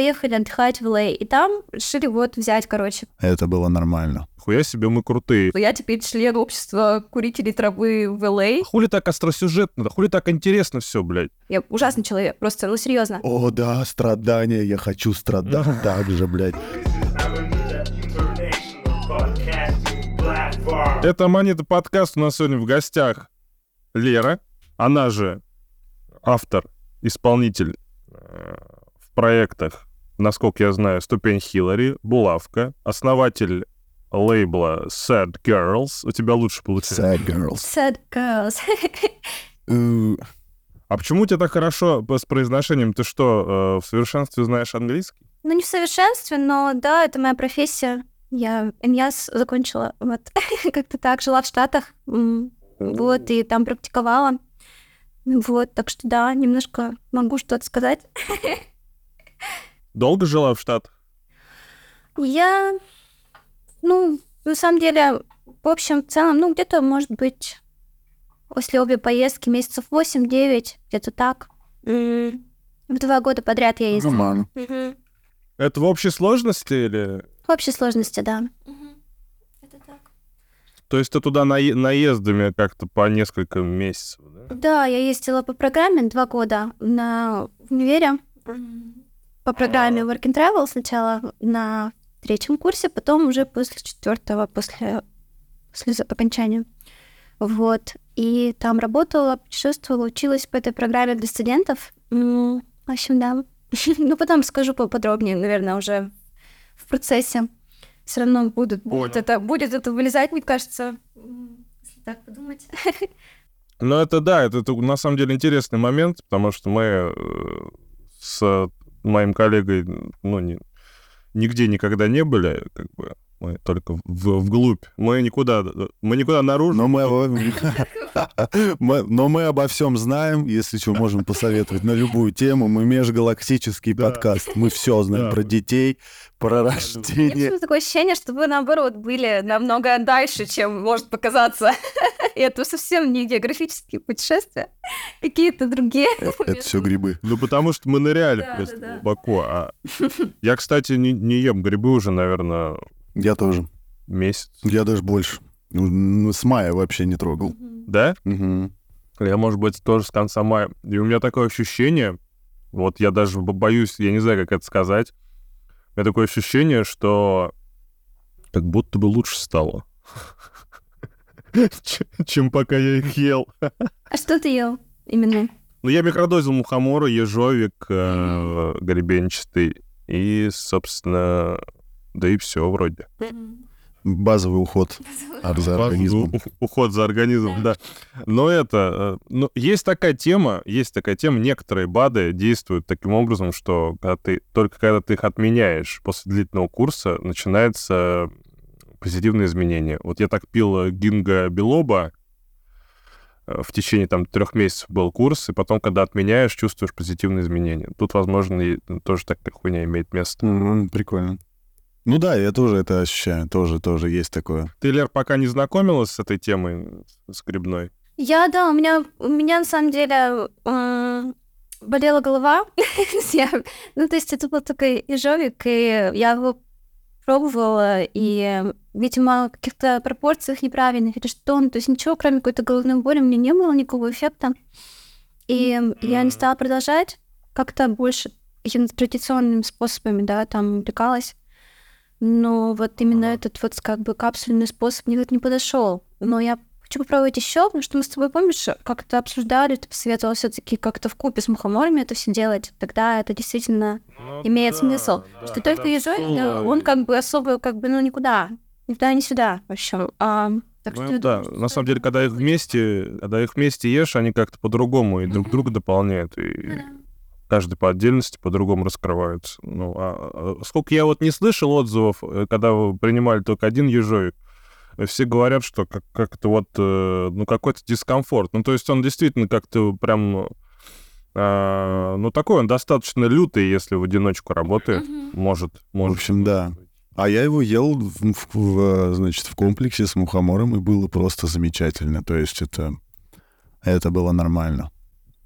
поехали отдыхать в Лей, и там решили вот взять, короче. Это было нормально. Хуя себе, мы крутые. Я теперь член общества курителей травы в Лей. Хули так остросюжетно, да хули так интересно все, блядь. Я ужасный человек, просто, ну, серьезно. О, да, страдания, я хочу страдать так же, блядь. Это Монета подкаст у нас сегодня в гостях Лера, она же автор, исполнитель э, в проектах, насколько я знаю, «Ступень Хиллари», «Булавка», основатель лейбла Sad Girls. У тебя лучше получается. Sad girls. Sad girls. А почему у тебя так хорошо с произношением? Ты что, э, в совершенстве знаешь английский? Ну, не в совершенстве, но да, это моя профессия. Я МЯС закончила, вот, как-то так, жила в Штатах, вот, и там практиковала. Вот, так что да, немножко могу что-то сказать. Долго жила в Штатах? Я, ну, на самом деле, в общем, в целом, ну, где-то, может быть, после обе поездки месяцев 8-9, где-то так. М, В два года подряд я ездила. Мгм. Это в общей сложности или... В общей сложности, да. Это так. То есть ты туда наe- наездами как-то по несколько месяцев, да? Да, я ездила по программе два года на в универе. По программе Work and Travel сначала на третьем курсе, потом уже после четвертого, после, после окончания. Вот. И там работала, путешествовала, училась по этой программе для студентов. В общем, да. Ну, потом скажу поподробнее, наверное, уже в процессе. Все равно будут, будет, это, будет это вылезать, мне кажется, если так подумать. Ну, это да, это, это на самом деле интересный момент, потому что мы э, с моим коллегой, ну, не- нигде никогда не были, как бы, мы только в, вглубь. Мы никуда, мы никуда наружу. Но мы, но мы обо всем знаем, если что, можем посоветовать на любую тему. Мы межгалактический подкаст. Мы все знаем про детей, про У меня рождение. такое ощущение, что вы, наоборот, были намного дальше, чем может показаться. И это совсем не географические путешествия, какие-то другие. Это все грибы. Ну, потому что мы ныряли глубоко. А я, кстати, не ем грибы уже, наверное, Я тоже. месяц. Я даже больше. Ну, ну, с мая вообще не трогал. Да? Мгм. Я, может быть, тоже с конца мая. И у меня такое ощущение, вот я даже бо- боюсь, я не знаю, как это сказать. У меня такое ощущение, что как будто бы лучше стало. Чем пока я их ел. А что ты ел именно? Ну, я микродозил мухомора, ежовик, э, гребенчатый. И, собственно, да и все вроде. Базовый уход за организмом. Уход за организмом, да. Но это... э, Ну, есть такая тема, есть такая тема, некоторые БАДы действуют таким образом, что когда ты, только когда ты их отменяешь после длительного курса, начинается позитивные изменения. Вот я так пил э, гинго билоба, э, в течение там трех месяцев был курс, и потом, когда отменяешь, чувствуешь позитивные изменения. Тут, возможно, и тоже такая хуйня имеет место. М, Прикольно. Ну да, я тоже это ощущаю. Тоже, тоже есть такое. Ты, Лер, пока не знакомилась с этой темой, с грибной? Я, да, у меня, у меня на самом деле м, болела голова. Я- ну, то есть это был такой ежовик, и я его пробовала, и, видимо, в каких-то пропорциях неправильных или что. Ну, то есть ничего, кроме какой-то головной боли, у меня не было никакого эффекта. И я не стала продолжать как-то больше какими-то традиционными способами, да, там увлекалась. Но вот именно этот вот как бы капсульный способ мне вот не подошел. Но я хочу попробовать еще, потому что мы с тобой, помнишь, как-то обсуждали, ты посоветовал все-таки как-то в купе с мухоморами это все делать. Тогда это действительно имеет смысл. что только ежовик, да, он как бы особо, как бы, ну, никуда. Ни туда, ни сюда, в общем. А, так Ну, что да, думаю, на самом деле, когда их вместе, когда их вместе ешь, они как-то по-другому и друг друга дополняют. И Да. Каждый по отдельности по-другому раскрываются. Ну, а, а сколько я вот не слышал отзывов, э, когда вы принимали только один ежовик, э, все говорят, что как- как-то вот, э, ну, какой-то дискомфорт. Ну, то есть он действительно как-то прям, а, ну, такой он достаточно лютый, если в одиночку работает. Мгм. Может, В может. общем, да. А я его ел, в, в- в, значит, в комплексе с мухомором, и было просто замечательно. То есть это, это было нормально.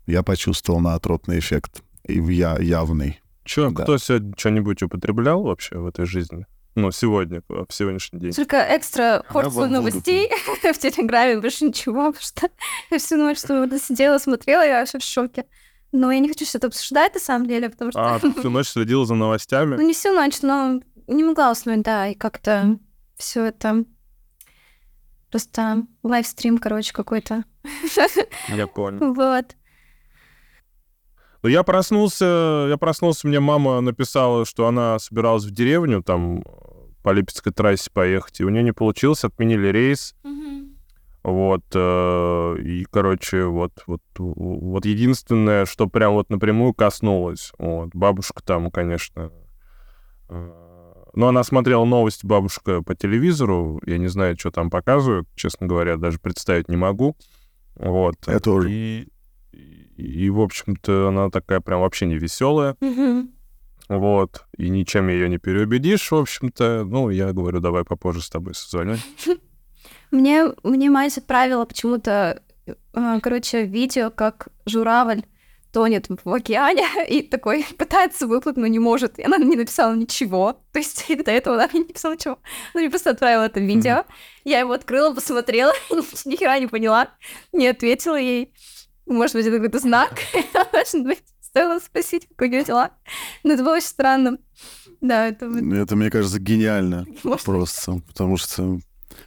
Я почувствовал наотропный эффект. И в я, явный. Чё, Да. кто сегодня что-нибудь употреблял вообще в этой жизни? Ну, сегодня, в сегодняшний день. Только экстра порцию новостей в Телеграме, больше ничего, потому что я всю ночь что сидела, смотрела, я вообще в шоке. Но я не хочу что-то обсуждать, на самом деле, потому что... А, всю ночь следила за новостями? Ну, не всю ночь, но не могла уснуть, да, и как-то все это... Просто лайвстрим, короче, какой-то. Я понял. Вот. Ну, я проснулся, я проснулся, мне мама написала, что она собиралась в деревню, там, по Липецкой трассе поехать, и у нее не получилось, отменили рейс. Вот, э, и, короче, вот, вот, вот единственное, что прям вот напрямую коснулось. Вот, бабушка там, конечно... э, Ну, она смотрела новости, бабушка, по телевизору. Я не знаю, что там показывают, честно говоря, даже представить не могу. Вот. Я тоже. И, и, в общем-то, она такая прям вообще не веселая. Вот. И ничем ее не переубедишь, в общем-то. Ну, я говорю, давай попозже с тобой созвоню. Мне, мне мать отправила почему-то, э, короче, видео, как журавль тонет в океане и такой пытается выплыть, но не может. И она не написала ничего. То есть до этого она мне не написала ничего. Она мне просто отправила это видео. Я его открыла, посмотрела, ни хера не поняла. Не ответила ей. Может быть, это какой-то знак. Может быть, стоило спросить, как у нее дела. Но это было очень странно. Да, это вот- Это, мне кажется, гениально может, просто, потому что,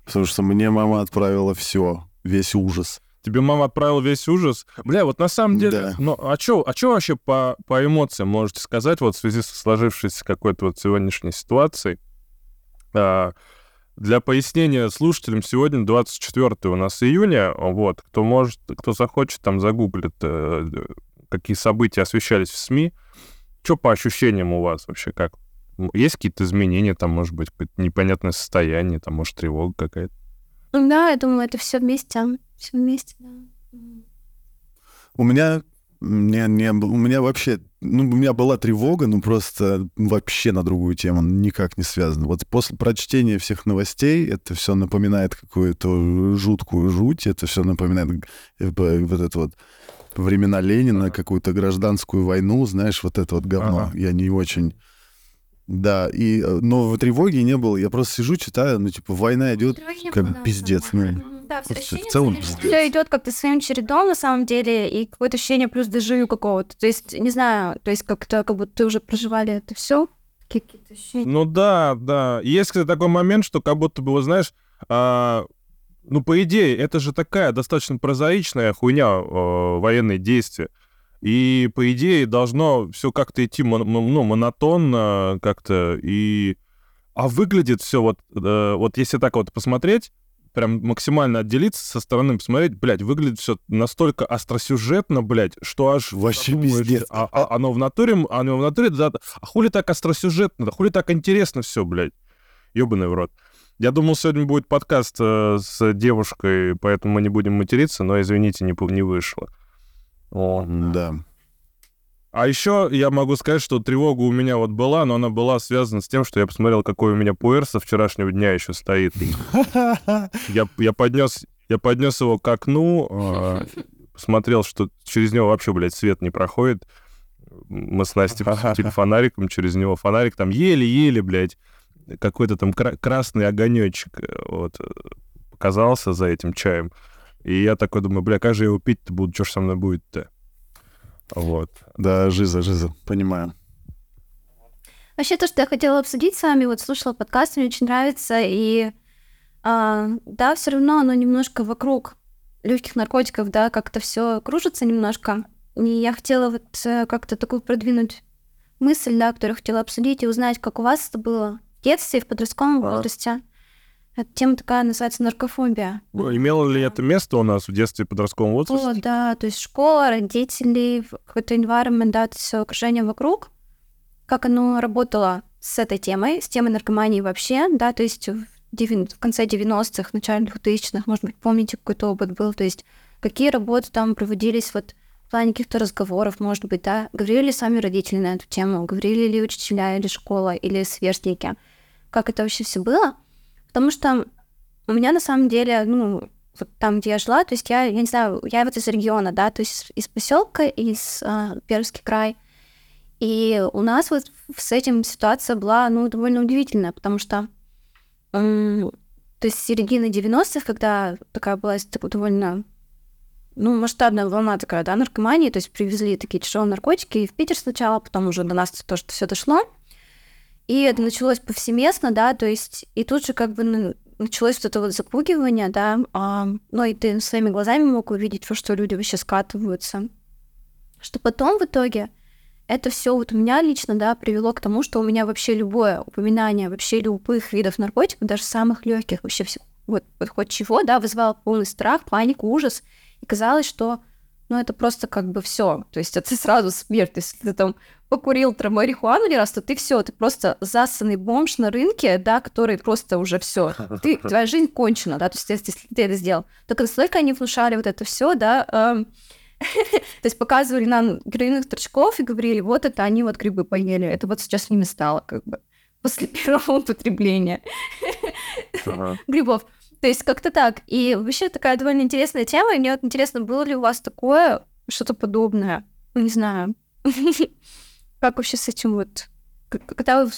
потому что мне мама отправила все, весь ужас. Тебе мама отправила весь ужас. Бля, вот на самом деле... Да. Ну, а что а чё вообще по, по эмоциям можете сказать вот в связи со сложившейся какой-то вот сегодняшней ситуацией? А, для пояснения слушателям, сегодня 24 у нас июня, вот, кто может, кто захочет, там загуглит, э, какие события освещались в СМИ. Что по ощущениям у вас вообще, как? Есть какие-то изменения, там, может быть, какое-то непонятное состояние, там, может, тревога какая-то? Да, я думаю, это все вместе. Все вместе, да. У меня не, не, у меня вообще, ну, у меня была тревога, ну, просто вообще на другую тему, никак не связано. Вот после прочтения всех новостей это все напоминает какую-то жуткую жуть, это все напоминает э, вот это вот времена Ленина, какую-то гражданскую войну, знаешь, вот это вот говно. Ага. Я не очень... Да, и, э, но в тревоге не было. Я просто сижу, читаю, ну, типа, война идет, как пиздец, ну. Да, Просто ощущение в целом пиздец. Все идет как-то своим чередом на самом деле, и какое-то ощущение плюс дежавю какого-то. То есть, не знаю, то есть как-то как будто уже проживали это все. Какие-то ощущения. Ну да, да. Есть, кстати, такой момент, что как будто бы, вот знаешь, а, ну, по идее, это же такая достаточно прозаичная хуйня, э, военные действия. И, по идее, должно все как-то идти мон- ну, монотонно как-то. И... А выглядит все вот, э, вот если так вот посмотреть, прям максимально отделиться со стороны, посмотреть, блядь, выглядит все настолько остросюжетно, блядь, что аж... Вообще задумаешься, пиздец. А, а- оно в натуре, оно в натуре, да, а хули так остросюжетно, да хули так интересно все, блядь. Ёбаный в рот. Я думал, сегодня будет подкаст э, с девушкой, поэтому мы не будем материться, но, извините, не, не вышло. О. Да. А еще я могу сказать, что тревога у меня вот была, но она была связана с тем, что я посмотрел, какой у меня пуэр со вчерашнего дня еще стоит. Я, я, поднес, я поднес его к окну, э, посмотрел, что через него вообще, блядь, свет не проходит. Мы с Настей посветили фонариком через него. Фонарик там еле-еле, блядь, какой-то там кра- красный огонечек э, вот, э, показался за этим чаем. И я такой думаю, бля, как же я его пить-то буду, что ж со мной будет-то? Вот. Да, жиза, жиза, понимаю. Вообще, то, что я хотела обсудить с вами, вот слушала подкаст, мне очень нравится, и а, да, все равно оно немножко вокруг легких наркотиков, да, как-то все кружится немножко. И я хотела вот э, как-то такую продвинуть мысль, да, которую хотела обсудить и узнать, как у вас это было в детстве, в подростковом А. возрасте. Эта тема такая называется наркофобия. Имело ли это место у нас в детстве и подростковом О, возрасте? да, то есть школа, родители, какой-то environment, да, все окружение вокруг. Как оно работало с этой темой, с темой наркомании вообще, да, то есть в, в конце 90-х, начале 2000-х, может быть, помните, какой-то опыт был, то есть какие работы там проводились вот в плане каких-то разговоров, может быть, да, говорили ли сами родители на эту тему, говорили ли учителя или школа, или сверстники, как это вообще все было, потому что у меня на самом деле, ну, вот там, где я жила, то есть я, я не знаю, я вот из региона, да, то есть из поселка, из а, Пермский край. И у нас вот с этим ситуация была, ну, довольно удивительная, потому что м, то есть середина 90-х, когда такая была довольно ну, масштабная волна такая, да, наркомании, то есть привезли такие тяжелые наркотики в Питер сначала, потом уже до нас то, что все дошло. И это началось повсеместно, да, то есть и тут же как бы началось вот это вот запугивание, да, а, ну и ты своими глазами мог увидеть, что люди вообще скатываются. Что потом в итоге это все вот у меня лично, да, привело к тому, что у меня вообще любое упоминание вообще любых видов наркотиков, даже самых легких, вообще все, вот, вот хоть чего, да, вызывало полный страх, панику, ужас. И казалось, что ну, это просто как бы все. То есть это сразу смерть. То есть ты там покурил марихуану не раз, то ты все, ты просто засанный бомж на рынке, да, который просто уже все. Ты, твоя жизнь кончена, да, то есть если ты это сделал. Только настолько они внушали вот это все, да, эм, то есть показывали нам героиновых торчков и говорили, вот это они вот грибы поели, это вот сейчас с ними стало как бы после первого употребления грибов. То есть как-то так. И вообще такая довольно интересная тема, и мне вот интересно, было ли у вас такое, что-то подобное? Ну, не знаю. Как вообще с этим вот... Когда вы...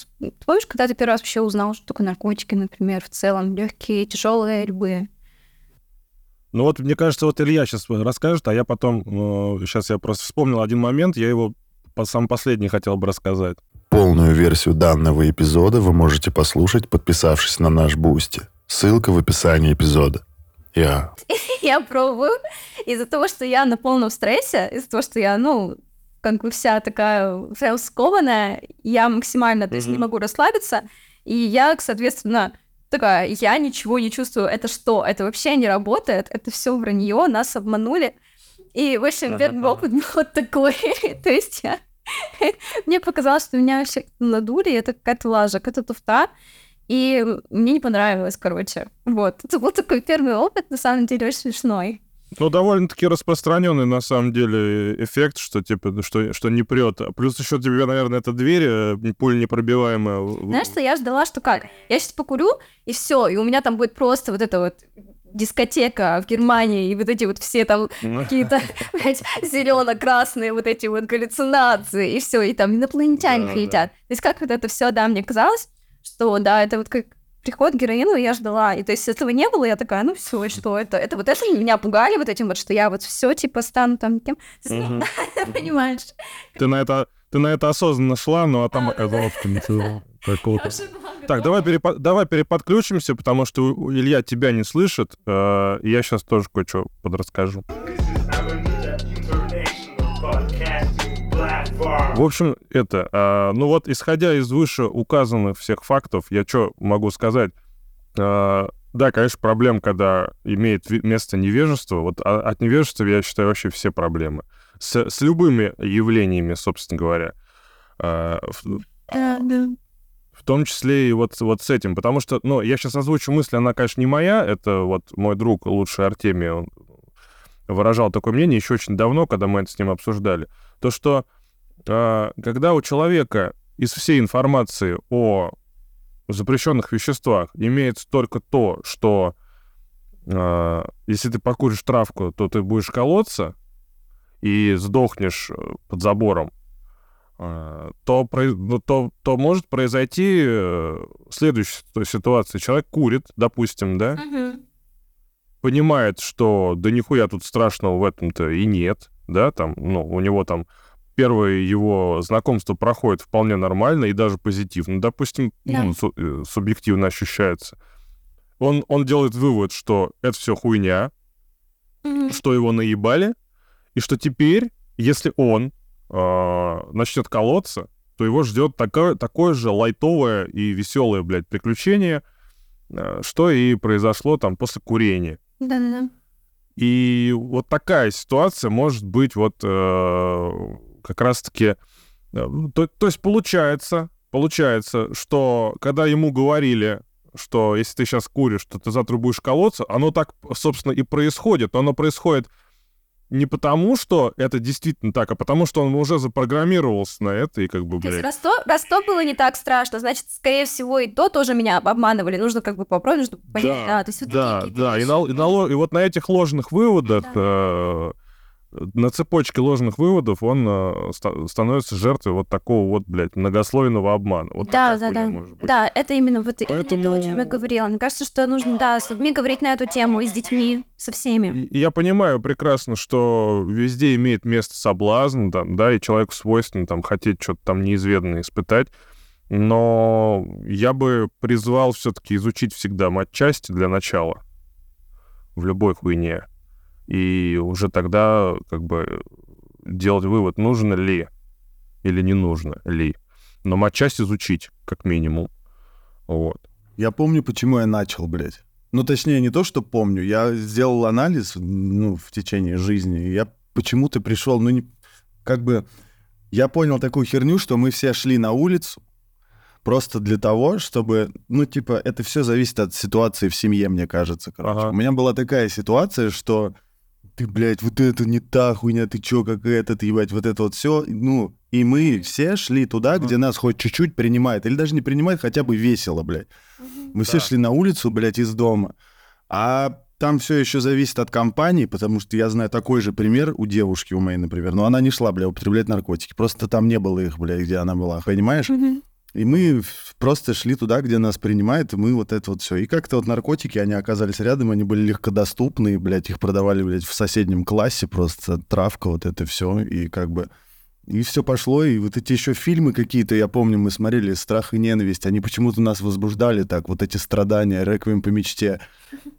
Помнишь, когда ты первый раз вообще узнал, что такое наркотики, например, в целом, легкие, тяжелые, любые? Ну вот, мне кажется, вот Илья сейчас расскажет, а я потом, э, сейчас я просто вспомнил один момент, я его по сам последний хотел бы рассказать. Полную версию данного эпизода вы можете послушать, подписавшись на наш Boosty. Ссылка в описании эпизода. Я. Я пробую. Из-за того, что я на полном стрессе, из-за того, что я, ну, как бы вся такая прям скованная, я максимально, то есть, не могу расслабиться, и я, соответственно, такая, я ничего не чувствую. Это что? Это вообще не работает. Это все вранье, нас обманули. И, в общем, первый опыт был вот такой. То есть я... Мне показалось, что меня вообще надули, это какая-то лажа, какая-то туфта. И мне не понравилось, короче. Вот. Это был такой первый опыт, на самом деле, очень смешной. Ну, довольно-таки распространенный на самом деле эффект, что типа, что, что не прет. Плюс еще тебе, наверное, эта дверь э, пуль непробиваемая. Знаешь, что я ждала, что как? Я сейчас покурю, и все, и у меня там будет просто вот это вот дискотека в Германии, и вот эти вот все там какие-то, зелено-красные вот эти вот галлюцинации, и все, и там инопланетяне летят. То есть как вот это все, да, мне казалось, что да, это вот как приход героину я ждала. И то есть этого не было, я такая, ну все, что это? Это вот это меня пугали вот этим вот, что я вот все типа стану там кем. Понимаешь? Ты на это ты на это осознанно шла, ну а там это. Так, давай, перепод... давай переподключимся, потому что Илья тебя не слышит. Э, я сейчас тоже кое-что подрасскажу. В общем, это, а, ну вот, исходя из выше указанных всех фактов, я что могу сказать? А, да, конечно, проблем, когда имеет место невежество. Вот а, от невежества, я считаю, вообще все проблемы. С, с любыми явлениями, собственно говоря. А, в, в том числе и вот, вот с этим. Потому что, ну, я сейчас озвучу мысль, она, конечно, не моя. Это вот мой друг, лучший Артемий, он выражал такое мнение еще очень давно, когда мы это с ним обсуждали. То, что когда у человека из всей информации о запрещенных веществах имеется только то, что э, если ты покуришь травку, то ты будешь колоться и сдохнешь э, под забором, э, то, ну, то, то может произойти э, следующая ситуация. Человек курит, допустим, да, угу. понимает, что да нихуя тут страшного в этом-то и нет, да, там, ну, у него там первое его знакомство проходит вполне нормально и даже позитивно. Допустим, да. ну, су- э, субъективно ощущается. Он, он делает вывод, что это все хуйня, mm-hmm. что его наебали, и что теперь, если он э, начнет колоться, то его ждет такое, такое же лайтовое и веселое, блядь, приключение, э, что и произошло там после курения. Да-да-да. И вот такая ситуация может быть вот э, как раз-таки... Э, то, то есть получается, получается, что когда ему говорили, что если ты сейчас куришь, то ты завтра будешь колоться, оно так, собственно, и происходит. Но оно происходит не потому, что это действительно так, а потому, что он уже запрограммировался на это и как бы, блядь... То есть раз то, раз то было не так страшно, значит, скорее всего, и то тоже меня обманывали. Нужно как бы попробовать, чтобы понять. Да, а, то есть вот да, да. И, на, и, на, и вот на этих ложных выводах да. э, на цепочке ложных выводов он э, ста- становится жертвой вот такого вот, блядь, многослойного обмана. Вот Да, да, да. может быть. Да, это именно вот Поэтому- то, о чем я говорила. Мне кажется, что нужно, да, с людьми говорить на эту тему, и с детьми, со всеми. И Я понимаю прекрасно, что везде имеет место соблазн, там, да, и человеку свойственно там хотеть что-то там неизведанное испытать. Но я бы призвал все-таки изучить всегда матчасти для начала в любой хуйне. И уже тогда как бы делать вывод, нужно ли или не нужно ли. Но матчасть изучить, как минимум. Вот. Я помню, почему я начал, блядь. Ну, точнее, не то, что помню. Я сделал анализ, ну, в течение жизни. и Я почему-то пришел, ну, не... как бы... Я понял такую херню, что мы все шли на улицу просто для того, чтобы... Ну, типа, это все зависит от ситуации в семье, мне кажется, короче. Ага. У меня была такая ситуация, что ты, блядь, вот это не та хуйня, ты чё, как это, ты, ебать, вот это вот все. Ну, и мы все шли туда, где нас хоть чуть-чуть принимает. Или даже не принимает, хотя бы весело, блядь. Мы все шли на улицу, блядь, из дома. А там все еще зависит от компании, потому что я знаю такой же пример у девушки, у моей, например. Но она не шла, бля, употреблять наркотики. Просто там не было их, бля, где она была, понимаешь? И мы просто шли туда, где нас принимают, и мы вот это вот все. И как-то вот наркотики, они оказались рядом, они были легкодоступны, и, блядь, их продавали, блядь, в соседнем классе, просто травка, вот это все, и как бы... И все пошло, и вот эти еще фильмы какие-то, я помню, мы смотрели «Страх и ненависть», они почему-то нас возбуждали так, вот эти страдания, «Реквием по мечте».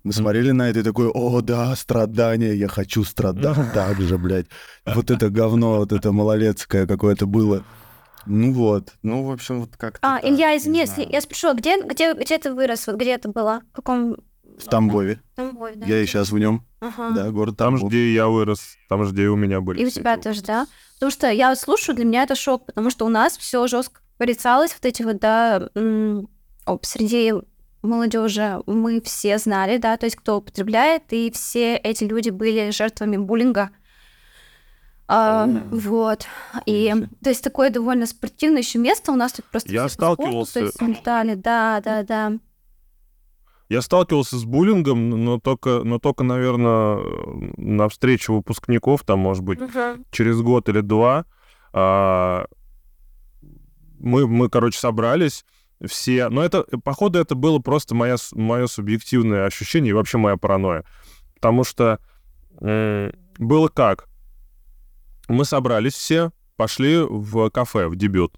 Мы смотрели на это и такой, о, да, страдания, я хочу страдать так же, блядь. Вот это говно, вот это малолетское какое-то было. Ну вот, ну, в общем, вот как-то А, так, Илья, не извини, знаю. я спрошу, а где, где, где ты вырос? Вот где это было? В каком... В Тамбове. Тамбове, да? Я и сейчас в нем, Ага. да, город Там же, где я вырос, там же, где у меня были. И у тебя эти тоже, да? Потому что я вот слушаю, для меня это шок, потому что у нас все жестко порицалось, вот эти вот, да, об- среди молодежи мы все знали, да, то есть кто употребляет, и все эти люди были жертвами буллинга. А, вот. И то есть такое довольно спортивное еще место у нас тут просто Я по спорту, сталкивался- то есть да, да, да. Я сталкивался с буллингом, но только, но только, наверное, на встрече выпускников, там, может быть, через год или два. а, мы, мы, короче, собрались все. Но это, походу, это было просто моя, мое субъективное ощущение и вообще моя паранойя. Потому что м, было как? Мы собрались все, пошли в кафе, в дебют.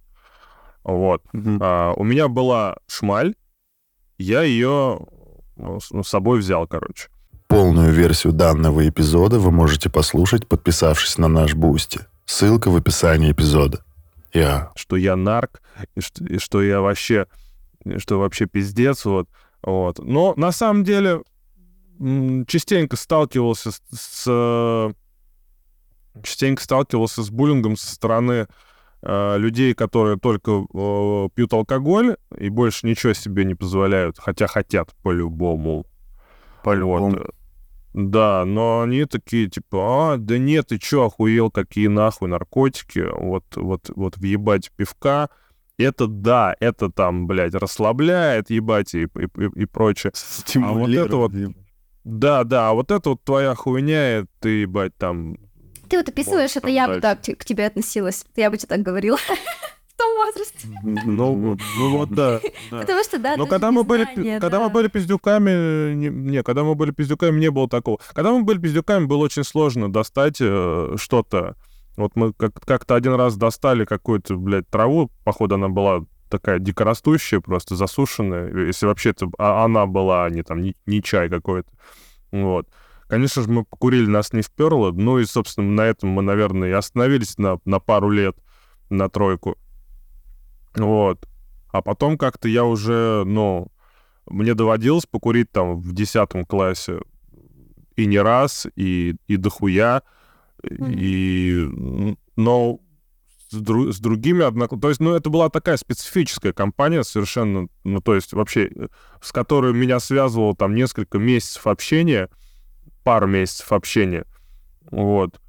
Вот. Мгм. А, у меня была шмаль, я ее ну, с ну, с собой взял, короче. Полную версию данного эпизода вы можете послушать, подписавшись на наш Boosty. Ссылка в описании эпизода. Я. Что я нарк, и что, и что я вообще, что вообще пиздец, вот. вот. Но на самом деле частенько сталкивался с, с, частенько сталкивался с буллингом со стороны э, людей, которые только э, пьют алкоголь и больше ничего себе не позволяют, хотя хотят по-любому. По-любому. Вот. Да, но они такие, типа, а, да нет, ты чё, охуел, какие нахуй наркотики, вот, вот, вот въебать пивка, это да, это там, блядь, расслабляет, ебать, и, и, и- и прочее. Стимулирует. это вот- Да, да, а вот это вот твоя хуйня, и ты, ебать, там... Ты вот описываешь, это я бы так к тебе относилась. Я бы тебе так говорила. В том возрасте. Ну, вот- ну вот, да. да. Потому что, да, Но когда мы были, когда да. мы были пиздюками, не, не, когда мы были пиздюками, не было такого. Когда мы были пиздюками, было очень сложно достать э, что-то. Вот мы как- как-то один раз достали какую-то, блядь, траву, походу она была такая дикорастущая, просто засушенная, если вообще это а- она была, а не там, не, не чай какой-то. Вот. Конечно же, мы покурили, нас не вперло, ну и, собственно, на этом мы, наверное, и остановились на, на пару лет, на тройку. Вот. А потом как-то я уже, ну, мне доводилось покурить там в 10 классе и не раз, и, и дохуя, и, но с, дру- с другими, однако, то есть, ну, это была такая специфическая компания совершенно, ну, то есть, вообще, с которой меня связывало там несколько месяцев общения, пару месяцев общения, вот,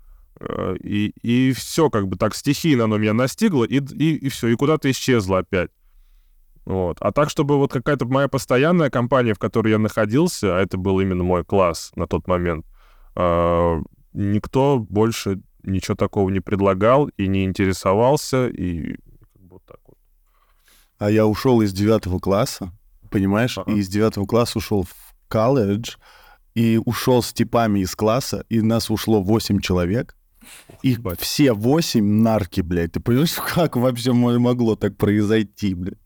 Э, и, и все как бы так стихийно оно меня настигло, и, и, и все, и куда-то исчезло опять. Вот. А так, чтобы вот какая-то моя постоянная компания, в которой я находился, а это был именно мой класс на тот момент, э, никто больше ничего такого не предлагал и не интересовался, и вот так вот. А я ушел из девятого класса, понимаешь? Ага. И из девятого класса ушел в колледж, и ушел с типами из класса, и нас ушло 8 человек. И ебать. все восемь нарки, блядь. Ты понимаешь, как вообще мо- могло так произойти, блядь?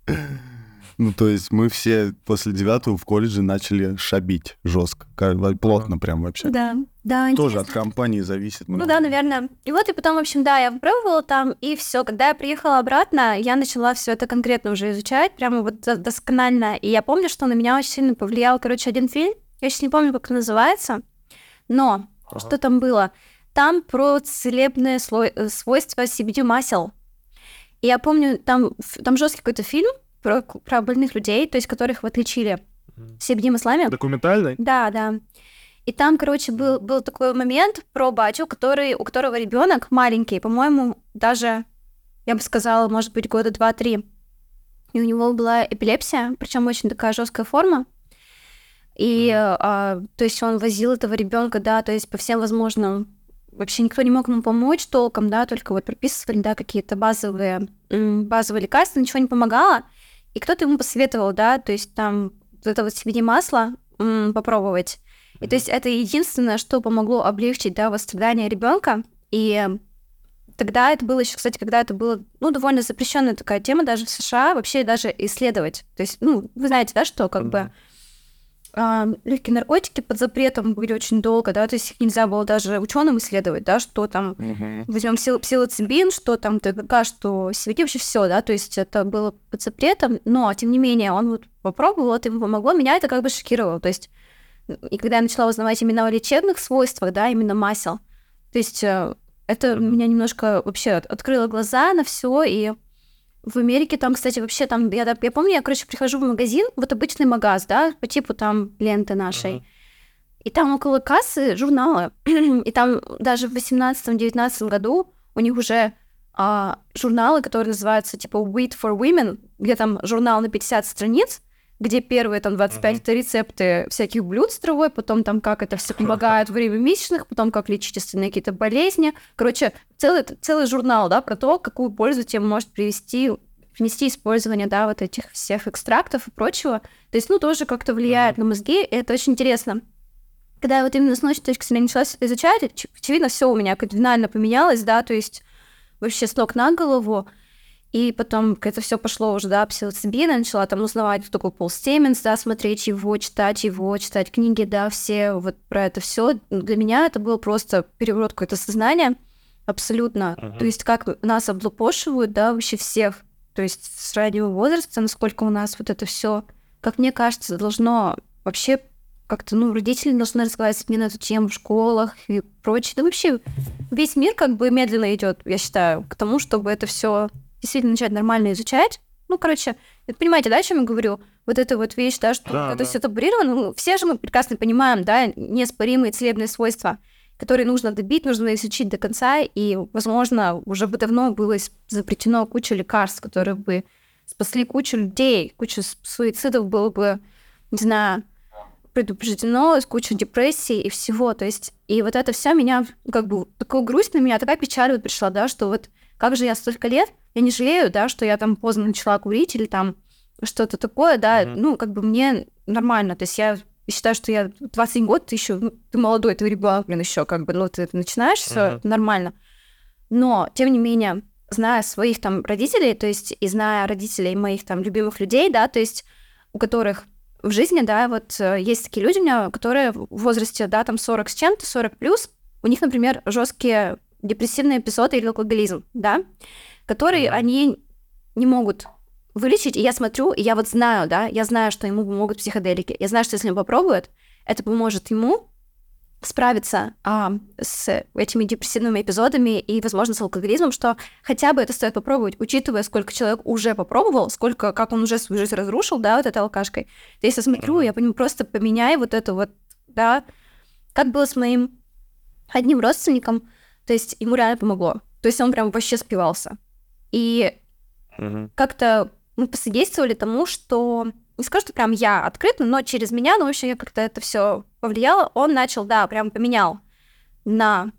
Ну, то есть мы все после девятого в колледже начали шабить жестко, плотно прям вообще. Да, да, Тоже интересно. от компании зависит. Ну много. да, наверное. И вот, и потом, в общем, да, я попробовала там, и все. Когда я приехала обратно, я начала все это конкретно уже изучать, прямо вот до- досконально. И я помню, что на меня очень сильно повлиял, короче, один фильм. Я сейчас не помню, как он называется, но Ага. что там было? Там про целебные слой- э, свойства CBD масел. И я помню, там, там жесткий какой-то фильм про, про больных людей, то есть которых вот лечили. CBD маслами. Документальный? Да, да. И там, короче, был, был такой момент про батю, который, у которого ребенок маленький, по-моему, даже, я бы сказала, может быть, года два-три. И у него была эпилепсия, причем очень такая жесткая форма. И, а, то есть, он возил этого ребенка, да, то есть по всем возможным вообще никто не мог ему помочь толком, да, только вот прописывали, да, какие-то базовые, базовые лекарства, ничего не помогало. И кто-то ему посоветовал, да, то есть там вот это вот CBD-масло м, попробовать. И то есть это единственное, что помогло облегчить, да, восстрадание ребенка. И тогда это было еще, кстати, когда это было, ну, довольно запрещенная такая тема даже в США, вообще даже исследовать. То есть, ну, вы знаете, да, что как бы а, легкие наркотики под запретом были очень долго, да, то есть их нельзя было даже ученым исследовать, да, что там возьмем псил- псилоцибин, что там ТГК, что CBD, вообще все, да, то есть это было под запретом, но тем не менее он вот попробовал, это ему помогло, меня это как бы шокировало, то есть и когда я начала узнавать именно о лечебных свойствах, да, именно масел, то есть э, это Мгм. меня немножко вообще от- открыло глаза на все, и в Америке там, кстати, вообще там, я, я помню, я, короче, прихожу в магазин, вот обычный магаз, да, по типу там ленты нашей, Мгм. и там около кассы журналы. И там даже в 18-19 году у них уже а, журналы, которые называются типа Wheat for Women, где там журнал на 50 страниц, где первые там 25 Мгм. это рецепты всяких блюд с травой, потом там как это все помогает во время месячных, потом как лечить остальные какие-то болезни. Короче, целый, целый журнал, да, про то, какую пользу тебе может привести принести использование, да, вот этих всех экстрактов и прочего. То есть, ну, тоже как-то влияет на мозги, и это очень интересно. Когда я вот именно с научной точки зрения начала изучать, оч- очевидно, все у меня кардинально поменялось, да, то есть вообще с ног на голову. И потом это все пошло уже, да, псилоцибин, я начала там узнавать, кто такой Пол Стеменс, да, смотреть его, читать его, читать книги, да, все вот про это все. Для меня это был просто переворот какое-то сознания, абсолютно. Мгм. То есть как нас облапошивают, да, вообще всех. То есть с раннего возраста, насколько у нас вот это все, как мне кажется, должно вообще как-то, ну, родители должны разговаривать детьми на эту тему в школах и прочее. Да вообще весь мир как бы медленно идет, я считаю, к тому, чтобы это все действительно начать нормально изучать. Ну, короче, понимаете, да, о чем я говорю? Вот эта вот вещь, да, что Да, это да. все табурировано. Ну, все же мы прекрасно понимаем, да, неоспоримые целебные свойства, которые нужно добить, нужно изучить до конца, и, возможно, уже бы давно было запретено куча лекарств, которые бы спасли кучу людей, куча суицидов было бы, не знаю, предупреждено, куча депрессий и всего. То есть, и вот это все меня, как бы, такую грусть на меня, такая печаль вот пришла, да, что вот как же я столько лет, я не жалею, да, что я там поздно начала курить или там что-то такое, да, Мгм. ну, как бы мне нормально, то есть я считаю, что я 20 год, ты еще, ну, ты молодой, ты ребенок, блин, еще как бы, ну, ты начинаешь, все Мгм. нормально. Но, тем не менее, зная своих там родителей, то есть и зная родителей моих там любимых людей, да, то есть у которых в жизни, да, вот э, есть такие люди у меня, которые в возрасте, да, там 40 с чем-то, 40 плюс, у них, например, жесткие депрессивные эпизоды или алкоголизм, да, которые они не могут вылечить, и я смотрю, и я вот знаю, да, я знаю, что ему помогут психоделики, я знаю, что если он попробует, это поможет ему справиться а, с этими депрессивными эпизодами и, возможно, с алкоголизмом, что хотя бы это стоит попробовать, учитывая, сколько человек уже попробовал, сколько, как он уже свою жизнь разрушил, да, вот этой алкашкой. То есть я смотрю, я понимаю, просто поменяй вот это вот, да, как было с моим одним родственником, то есть ему реально помогло. То есть он прям вообще спивался. И Мгм. как-то мы посодействовали тому, что не скажу, что прям я открыто, но через меня, ну, в общем, я как-то это все повлияло. Он начал, да, прям поменял на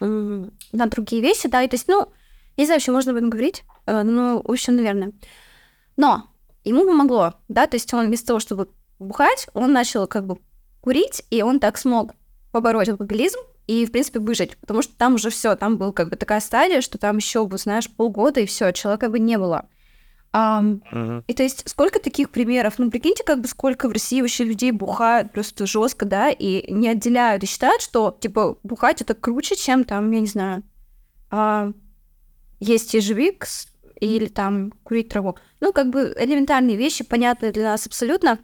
на другие вещи, да, и то есть, ну, не знаю, вообще можно об этом говорить, э, ну, в общем, наверное. Но ему помогло, да, то есть он вместо того, чтобы бухать, он начал как бы курить, и он так смог побороть алкоголизм и, в принципе, выжить, потому что там уже все, там был как бы такая стадия, что там еще, знаешь, полгода, и все, человека бы не было. Um, uh-huh. И то есть сколько таких примеров? Ну, прикиньте, как бы сколько в России вообще людей бухают просто жестко, да, и не отделяют, и считают, что, типа, бухать это круче, чем там, я не знаю, а, есть ежевик или там курить траву. Ну, как бы элементарные вещи, понятные для нас абсолютно,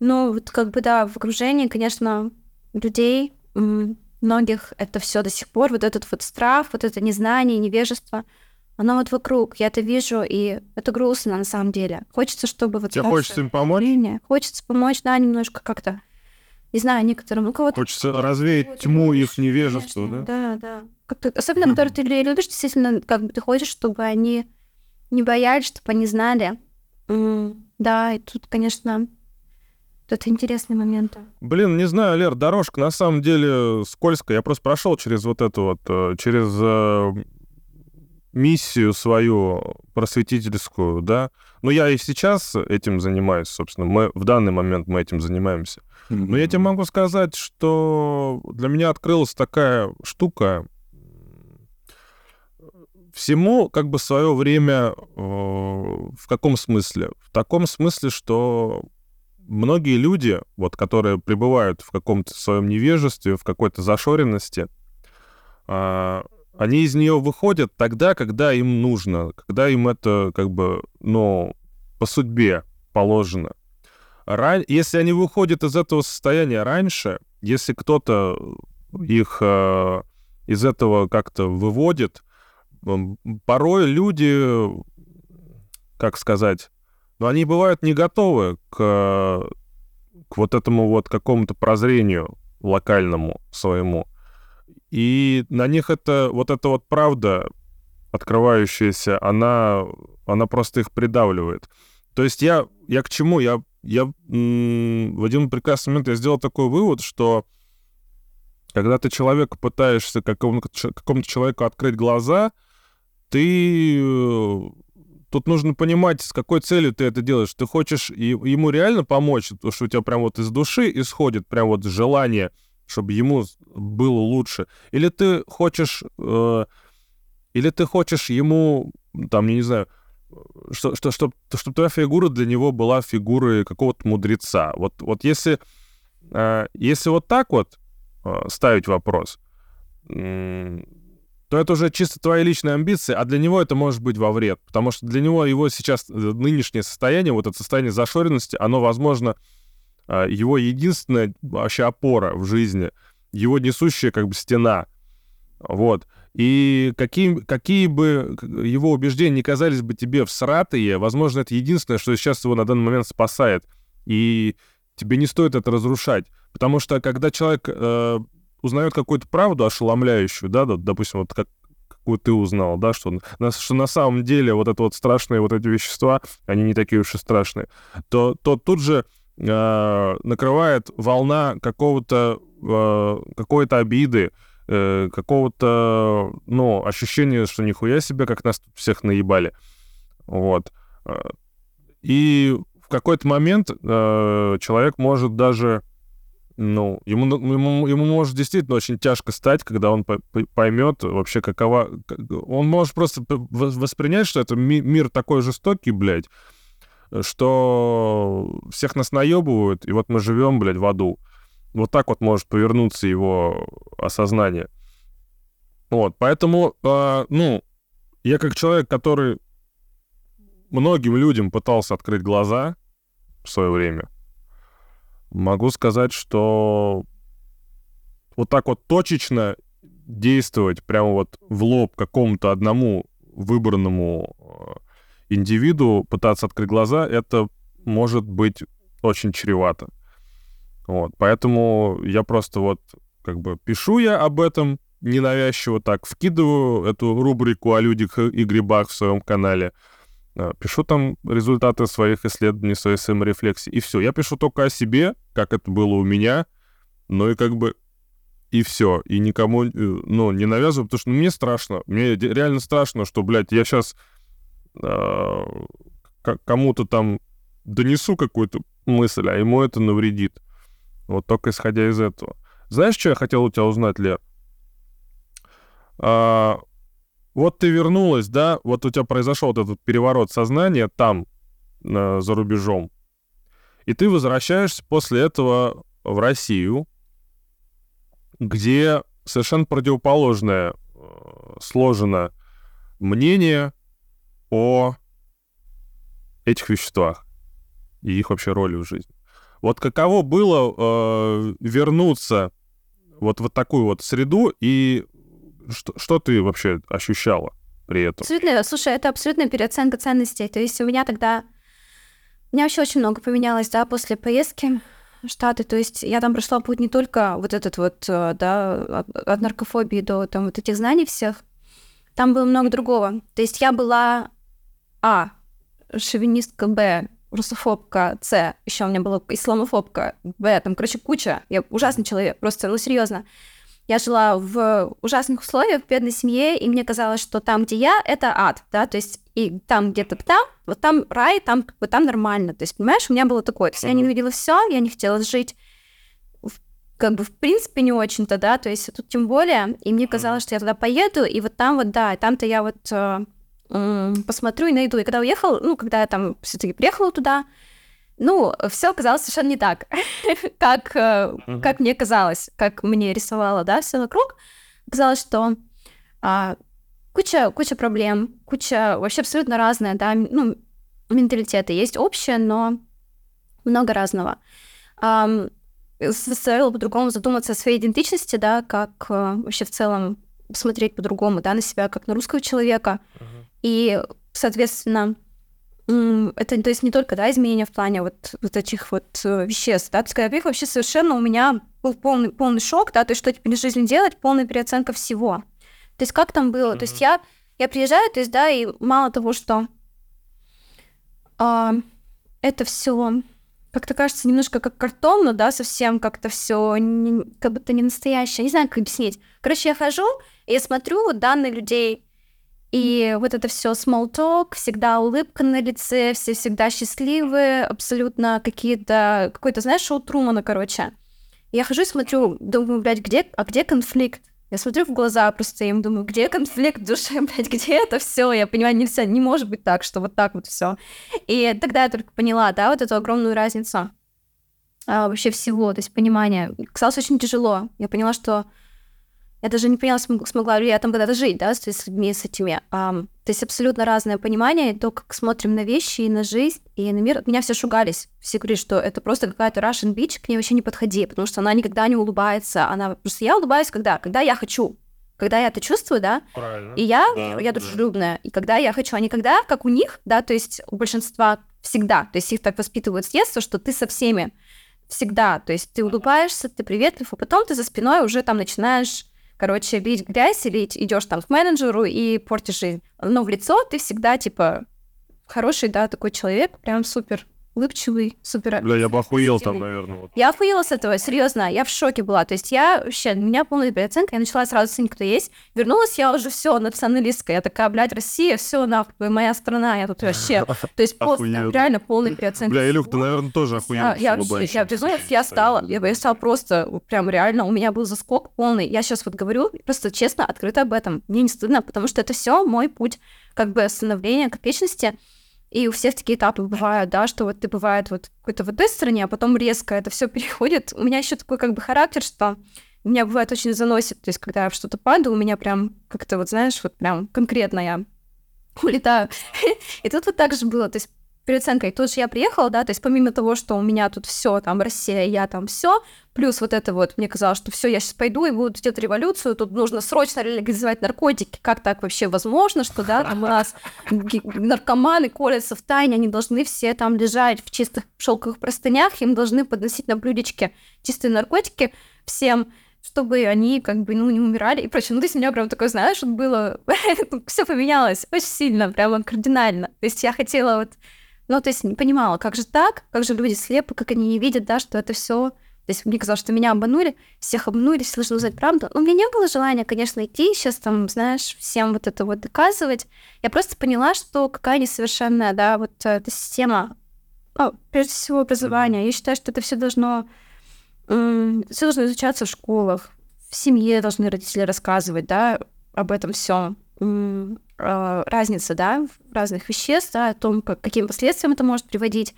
но вот как бы, да, в окружении, конечно, людей, многих это все до сих пор, вот этот вот страх, вот это незнание, невежество — оно вот вокруг, я это вижу, и это грустно на самом деле. Хочется, чтобы вот... Тебе хочется им помочь? Хочется помочь, да, немножко как-то, не знаю, некоторым, у кого-то... Хочется развеять тьму их невежества, да? Да, да. Как-то, особенно, которые ты любишь, действительно, как бы ты хочешь, чтобы они не боялись, чтобы они знали. да, и тут, конечно, это интересный момент. Блин, не знаю, Лер, дорожка на самом деле скользкая. Я просто прошел через вот эту вот, э, через э, миссию свою просветительскую, да. Но я и сейчас этим занимаюсь, собственно. Мы в данный момент мы этим занимаемся. Mm-hmm. Но я тебе могу сказать, что для меня открылась такая штука. Всему как бы свое время э, в каком смысле? В таком смысле, что многие люди, вот, которые пребывают в каком-то своем невежестве, в какой-то зашоренности, э, они из нее выходят тогда, когда им нужно, когда им это как бы, ну, по судьбе положено. Ран... Если они выходят из этого состояния раньше, если кто-то их э, из этого как-то выводит, порой люди, как сказать, ну, они бывают не готовы к, к вот этому вот какому-то прозрению локальному своему. И на них это, вот эта вот правда, открывающаяся, она, она просто их придавливает. То есть я, я к чему? Я, я в один прекрасный момент я сделал такой вывод, что когда ты человека пытаешься какому-то, какому-то человеку открыть глаза, ты тут нужно понимать, с какой целью ты это делаешь. Ты хочешь ему реально помочь, потому что у тебя прям вот из души исходит прям вот желание чтобы ему было лучше. Или ты хочешь, э, или ты хочешь ему, там, я не знаю, что, что, чтобы, чтобы твоя фигура для него была фигурой какого-то мудреца. Вот, вот если, э, если вот так вот э, ставить вопрос, то это уже чисто твои личные амбиции, а для него это может быть во вред, потому что для него его сейчас э, нынешнее состояние, вот это состояние зашоренности, оно, возможно, а, его единственная вообще опора в жизни, его несущая как бы стена. Вот. И какие, какие бы его убеждения не казались бы тебе всратые, возможно, это единственное, что сейчас его на данный момент спасает. И тебе не стоит это разрушать. Потому что когда человек э, узнает какую-то правду ошеломляющую, да, допустим, вот как какую ты узнал, да, что, что на самом деле вот это вот страшные вот эти вещества, они не такие уж и страшные, то, то тут же э, накрывает волна какого-то э, какой-то обиды, э, какого-то, ну, ощущения, что нихуя себе, как нас тут всех наебали. Вот. Э, и в какой-то момент э, человек может даже, ну, ему, ему, ему может действительно очень тяжко стать, когда он поймет вообще, какова... Он может просто воспринять, что это мир такой жестокий, блядь, что всех нас наебывают, и вот мы живем, блядь, в аду. Вот так вот может повернуться его осознание. Вот, поэтому, э, ну, я как человек, который многим людям пытался открыть глаза в свое время, могу сказать, что вот так вот точечно действовать прямо вот в лоб какому-то одному выбранному индивиду пытаться открыть глаза, это может быть очень чревато. Вот, поэтому я просто вот как бы пишу я об этом ненавязчиво так, вкидываю эту рубрику о людях и грибах в своем канале, пишу там результаты своих исследований, своей саморефлексии, и все. Я пишу только о себе, как это было у меня, ну и как бы и все. И никому, э, ну, не навязываю, потому что ну, мне страшно. Мне реально страшно, что, блядь, я сейчас э, а, кому-то там донесу какую-то мысль, а ему это навредит. Вот только исходя из этого. Знаешь, что я хотел у тебя узнать, Лер? А, вот ты вернулась, да, вот у тебя произошел вот этот переворот сознания там, э, за рубежом, и ты возвращаешься после этого в Россию, где совершенно противоположное э, сложено мнение о этих веществах и их вообще роли в жизни. Вот каково было э, вернуться вот в такую вот среду, и что, что ты вообще ощущала при этом? Абсолютно, слушай, это абсолютная переоценка ценностей. То есть у меня тогда... У меня вообще очень много поменялось, да, после поездки в Штаты. То есть я там прошла путь не только вот этот вот, э, да, от наркофобии до там вот этих знаний всех. Там было много другого. То есть я была, а, шовинистка, б, русофобка, С, еще у меня была исламофобка, В, там, короче, куча. Я ужасный человек, просто, ну, серьезно. Я жила в ужасных условиях, в бедной семье, и мне казалось, что там, где я, это ад, да, то есть и там где-то там, вот там рай, там бы там нормально. То есть, понимаешь, у меня было такое. То есть я ненавидела все, я не хотела жить как бы в принципе не очень-то, да, то есть тут тем более, и мне казалось, что я туда поеду, и вот там вот, да, там-то я вот э, посмотрю и найду. И когда уехал, ну, когда я там все-таки приехала туда, ну, все оказалось совершенно не так, как, uh-huh. как мне казалось, как мне рисовало, да, все вокруг. Казалось, что а, куча, куча проблем, куча вообще абсолютно разная, да, ну, менталитеты есть общее, но много разного. Um, заставило по-другому задуматься о своей идентичности, да, как uh, вообще в целом посмотреть по-другому, да, на себя, как на русского человека. Uh-huh. И, соответственно, это, то есть, не только, да, изменения в плане вот, вот этих вот э, веществ, да, то есть, когда вообще совершенно у меня был полный, полный шок, да, то есть, что теперь в жизни делать, полная переоценка всего. То есть, как там было? Mm-hmm. То есть, я, я приезжаю, то есть, да, и мало того, что а, это все как-то кажется немножко как картонно, да, совсем как-то все как будто не настоящее. Не знаю, как объяснить. Короче, я хожу, и я смотрю данные людей, и вот это все small talk, всегда улыбка на лице, все всегда счастливые, абсолютно какие-то, какой-то, знаешь, шоу Трумана, короче. Я хожу и смотрю, думаю, блядь, где, а где конфликт? Я смотрю в глаза просто им, думаю, где конфликт в душе, блядь, где это все? Я понимаю, нельзя, не может быть так, что вот так вот все. И тогда я только поняла, да, вот эту огромную разницу а, вообще всего, то есть понимание. Казалось очень тяжело. Я поняла, что я даже не поняла, смогла ли я там когда-то жить, да, с, с людьми, с этими. Um, то есть абсолютно разное понимание, то, как смотрим на вещи и на жизнь, и на мир. Меня все шугались. Все говорили, что это просто какая-то Russian Beach, к ней вообще не подходи, потому что она никогда не улыбается. Она просто я улыбаюсь когда? Когда я хочу. Когда я это чувствую, да, Правильно. и я, да, я дружелюбная, да. и когда я хочу, а не когда, как у них, да, то есть у большинства всегда, то есть их так воспитывают с детства, что ты со всеми всегда, то есть ты улыбаешься, ты приветлив, а потом ты за спиной уже там начинаешь короче, бить грязь или идешь там к менеджеру и портишь жизнь. Но в лицо ты всегда, типа, хороший, да, такой человек, прям супер улыбчивый, супер... Бля, я бы охуел там, наверное. Вот. Я охуела с этого, серьезно, я в шоке была. То есть я вообще, у меня полная переоценка, я начала сразу ценить, кто есть. Вернулась я уже все националистка. Я такая, блядь, Россия, все нахуй, моя страна, я тут вообще... То есть просто, реально полная переоценка. Бля, Илюх, ты, наверное, тоже охуел. Я, я, я, безумно, я стала, я, я стала просто, прям реально, у меня был заскок полный. Я сейчас вот говорю, просто честно, открыто об этом. Мне не стыдно, потому что это все мой путь как бы становления копечности. И у всех такие этапы бывают, да, что вот ты бывает вот какой-то в одной стране, а потом резко это все переходит. У меня еще такой как бы характер, что меня бывает очень заносит, то есть когда я в что-то падаю, у меня прям как-то вот, знаешь, вот прям конкретно я улетаю. И тут вот так же было, то есть переоценкой. Тут же я приехала, да, то есть помимо того, что у меня тут все, там Россия, я там все, плюс вот это вот, мне казалось, что все, я сейчас пойду и буду делать революцию, тут нужно срочно легализовать наркотики, как так вообще возможно, что, да, там у нас наркоманы колятся в тайне, они должны все там лежать в чистых шелковых простынях, им должны подносить на блюдечке чистые наркотики всем, чтобы они как бы, ну, не умирали и прочее. Ну, то есть у меня прям такое, знаешь, вот было... все поменялось очень сильно, прямо кардинально. То есть я хотела вот ну, то есть не понимала, как же так, как же люди слепы, как они не видят, да, что это все То есть мне казалось, что меня обманули, всех обманули, все должны узнать правду. Но у меня не было желания, конечно, идти сейчас там, знаешь, всем вот это вот доказывать. Я просто поняла, что какая несовершенная, да, вот эта система, ну, прежде всего, образования. Я считаю, что это все должно, все должно изучаться в школах, в семье должны родители рассказывать, да, об этом всем. Разница, да, разных веществ, да, о том, как, каким последствиям это может приводить.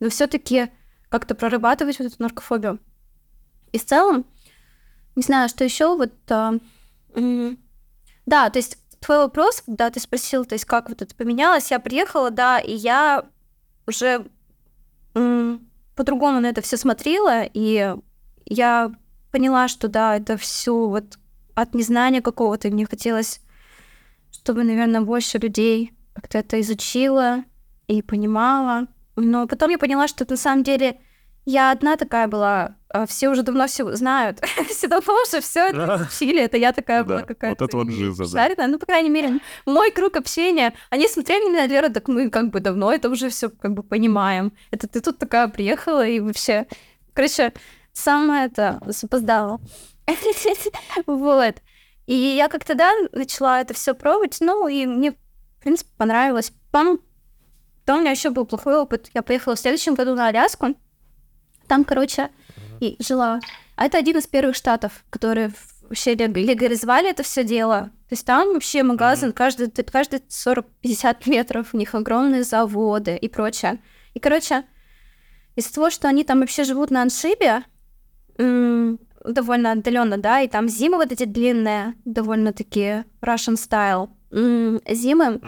Но все-таки как-то прорабатывать вот эту наркофобию. И в целом, не знаю, что еще вот... А, да, то есть твой вопрос, да, ты спросил, то есть как вот это поменялось, я приехала, да, и я уже по-другому на это все смотрела, и я поняла, что да, это все вот от незнания какого-то, мне хотелось, чтобы, наверное, больше людей как-то это изучила и понимала. Но потом я поняла, что на самом деле я одна такая была, а все уже давно все знают. все давно уже все это учили. Это я такая была какая-то. Вот это вот жиза, да. Ну, по крайней мере, мой круг общения. Они смотрели на меня, Лера, так мы как бы давно это уже все как бы понимаем. Это ты тут такая приехала и вообще... Короче, самое это запоздала. вот. И я как-то, да, начала это все пробовать, ну, и мне, в принципе, понравилось. Потом, потом у меня еще был плохой опыт. Я поехала в следующем году на Аляску, там, короче, и жила. А это один из первых штатов, которые вообще легализовали это все дело. То есть там вообще магазин каждый, каждый 40-50 метров, у них огромные заводы и прочее. И, короче, из-за того, что они там вообще живут на Аншибе, довольно отдаленно, да, и там зимы вот эти длинные, довольно-таки Russian style зимы,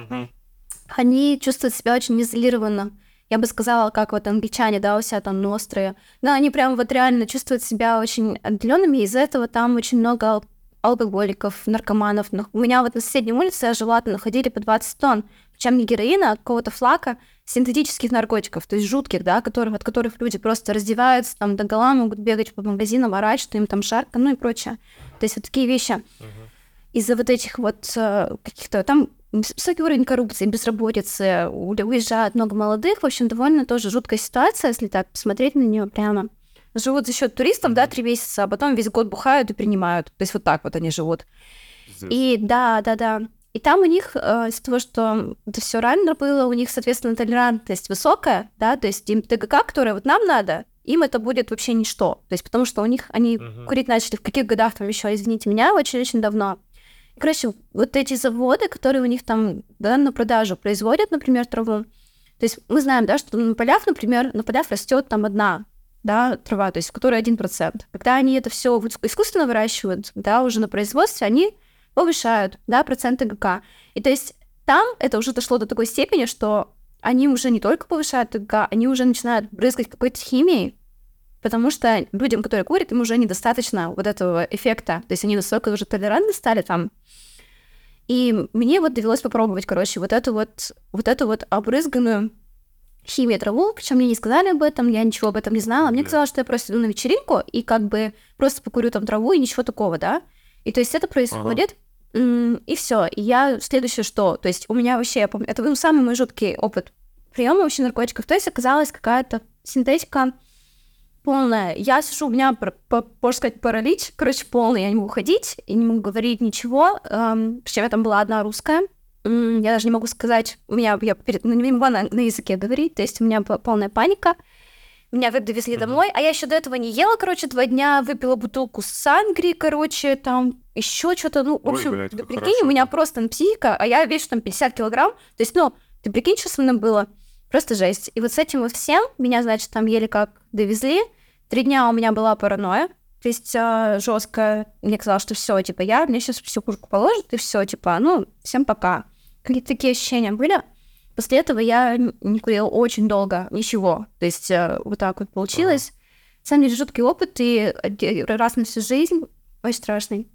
они чувствуют себя очень изолированно я бы сказала, как вот англичане, да, у себя там острые. Да, они прям вот реально чувствуют себя очень отдаленными, из-за этого там очень много алкоголиков, наркоманов. У меня вот на соседней улице я жила, находили по 20 тонн, причем не героина, а какого-то флака синтетических наркотиков, то есть жутких, да, которых, от которых люди просто раздеваются, там до гола могут бегать по магазинам, орать, что им там жарко, ну и прочее. То есть вот такие вещи. Uh-huh. Из-за вот этих вот э, каких-то там высокий уровень коррупции, безработицы, уезжают много молодых. В общем, довольно тоже жуткая ситуация, если так посмотреть на нее прямо. Живут за счет туристов, да, три месяца, а потом весь год бухают и принимают. То есть вот так вот они живут. И да, да, да. И там у них э, из-за того, что это все раньше было, у них, соответственно, толерантность высокая, да, то есть им ТГК, которое вот нам надо, им это будет вообще ничто. То есть потому что у них они uh-huh. курить начали в каких годах там еще, извините меня, очень-очень давно. Короче, вот эти заводы, которые у них там да, на продажу производят, например, траву, то есть мы знаем, да, что на полях, например, на полях растет там одна да, трава, то есть в которой один процент. Когда они это все искусственно выращивают, да, уже на производстве, они повышают, да, проценты ГК. И то есть там это уже дошло до такой степени, что они уже не только повышают ГК, они уже начинают брызгать какой-то химией, потому что людям, которые курят, им уже недостаточно вот этого эффекта. То есть они настолько уже толерантны стали там. И мне вот довелось попробовать, короче, вот эту вот, вот эту вот обрызганную химию траву, причем мне не сказали об этом, я ничего об этом не знала. Мне казалось, что я просто иду на вечеринку и как бы просто покурю там траву и ничего такого, да. И то есть это происходит, ага. И все. И я следующее что? То есть у меня вообще, я помню, это был самый мой жуткий опыт приема вообще наркотиков. То есть оказалась какая-то синтетика, полная. Я сижу, у меня, можно сказать, паралич, короче, полный. Я не могу ходить, и не могу говорить ничего. Эм, причем я там была одна русская. Я даже не могу сказать, у меня, я перед, ну, не могу на, на языке говорить, то есть у меня полная паника. Меня довезли домой, а я еще до этого не ела, короче, два дня, выпила бутылку сангри, короче, там еще что-то, ну, в общем, Ой, блядь, да прикинь, хорошо. у меня просто психика, а я вешу там 50 килограмм, то есть, ну, ты прикинь, что со мной было? Просто жесть. И вот с этим вот всем меня, значит, там еле как довезли. Три дня у меня была паранойя, то есть э, жестко. Мне казалось, что все, типа, я, мне сейчас всю курку положат, и все, типа, ну, всем пока. Какие-то такие ощущения были. После этого я не курила очень долго, ничего. То есть э, вот так вот получилось. На самом деле, жуткий опыт, и раз на всю жизнь очень страшный.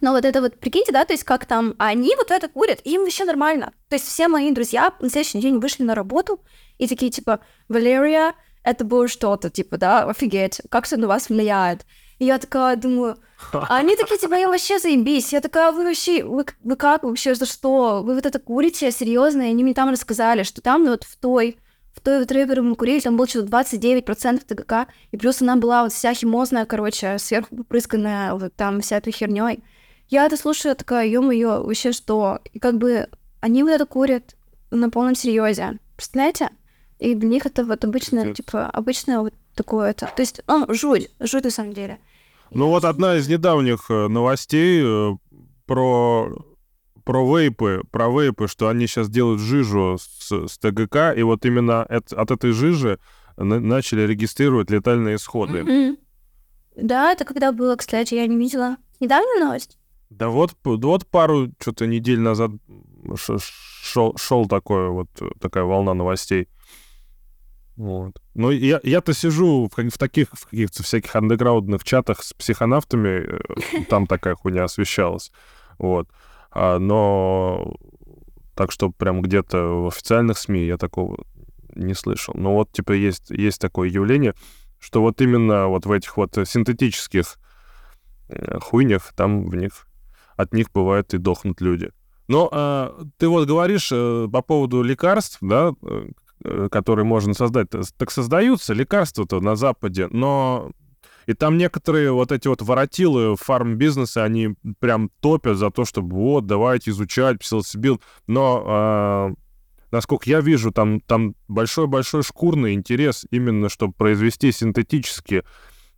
Но вот это вот, прикиньте, да, то есть как там, они вот это курят, им вообще нормально. То есть все мои друзья на следующий день вышли на работу и такие, типа, Валерия, это было что-то, типа, да, офигеть, как это на вас влияет. И я такая думаю, а они такие, типа, я вообще заебись. Я такая, вы вообще, вы, вы как вообще, за что? Вы вот это курите, серьезно? И они мне там рассказали, что там вот в той в той вот рэпере мы курили, там было что-то 29% ТГК, и плюс она была вот вся химозная, короче, сверху попрысканная вот там вся этой херней. Я это слушаю, такая, ё-моё, вообще что? И как бы они вот это курят на полном серьезе. Представляете? И для них это вот обычно, Пиздец. типа, обычное вот такое это. То есть, ну, жуть, жуть на самом деле. Ну вот одна из недавних э, новостей э, про про вейпы, про вейпы, что они сейчас делают жижу с, с ТГК, и вот именно от, от этой жижи на- начали регистрировать летальные исходы. Мгм. Да, это когда было, кстати, я не видела. Недавно новость? Да вот, вот пару что-то недель назад шел, шел такое вот э, такая волна новостей. Вот. Ну, я, я-то сижу в, в таких в каких-то всяких андеграундных чатах с психонавтами, э, там такая хуйня освещалась. Вот. А, но так что прям где-то в официальных СМИ я такого не слышал. Но вот, типа, есть, есть такое явление, что вот именно вот в этих вот синтетических э, хуйнях, там в них от них бывает и дохнут люди. Но а, ты вот говоришь э, по поводу лекарств, да, э, э, которые можно создать. Так создаются лекарства-то на Западе, но и там некоторые вот эти вот воротилы фарм-бизнеса, они прям топят за то, чтобы вот, давайте изучать псилоцибин. Но, а, насколько я вижу, там, там большой-большой шкурный интерес именно, чтобы произвести синтетически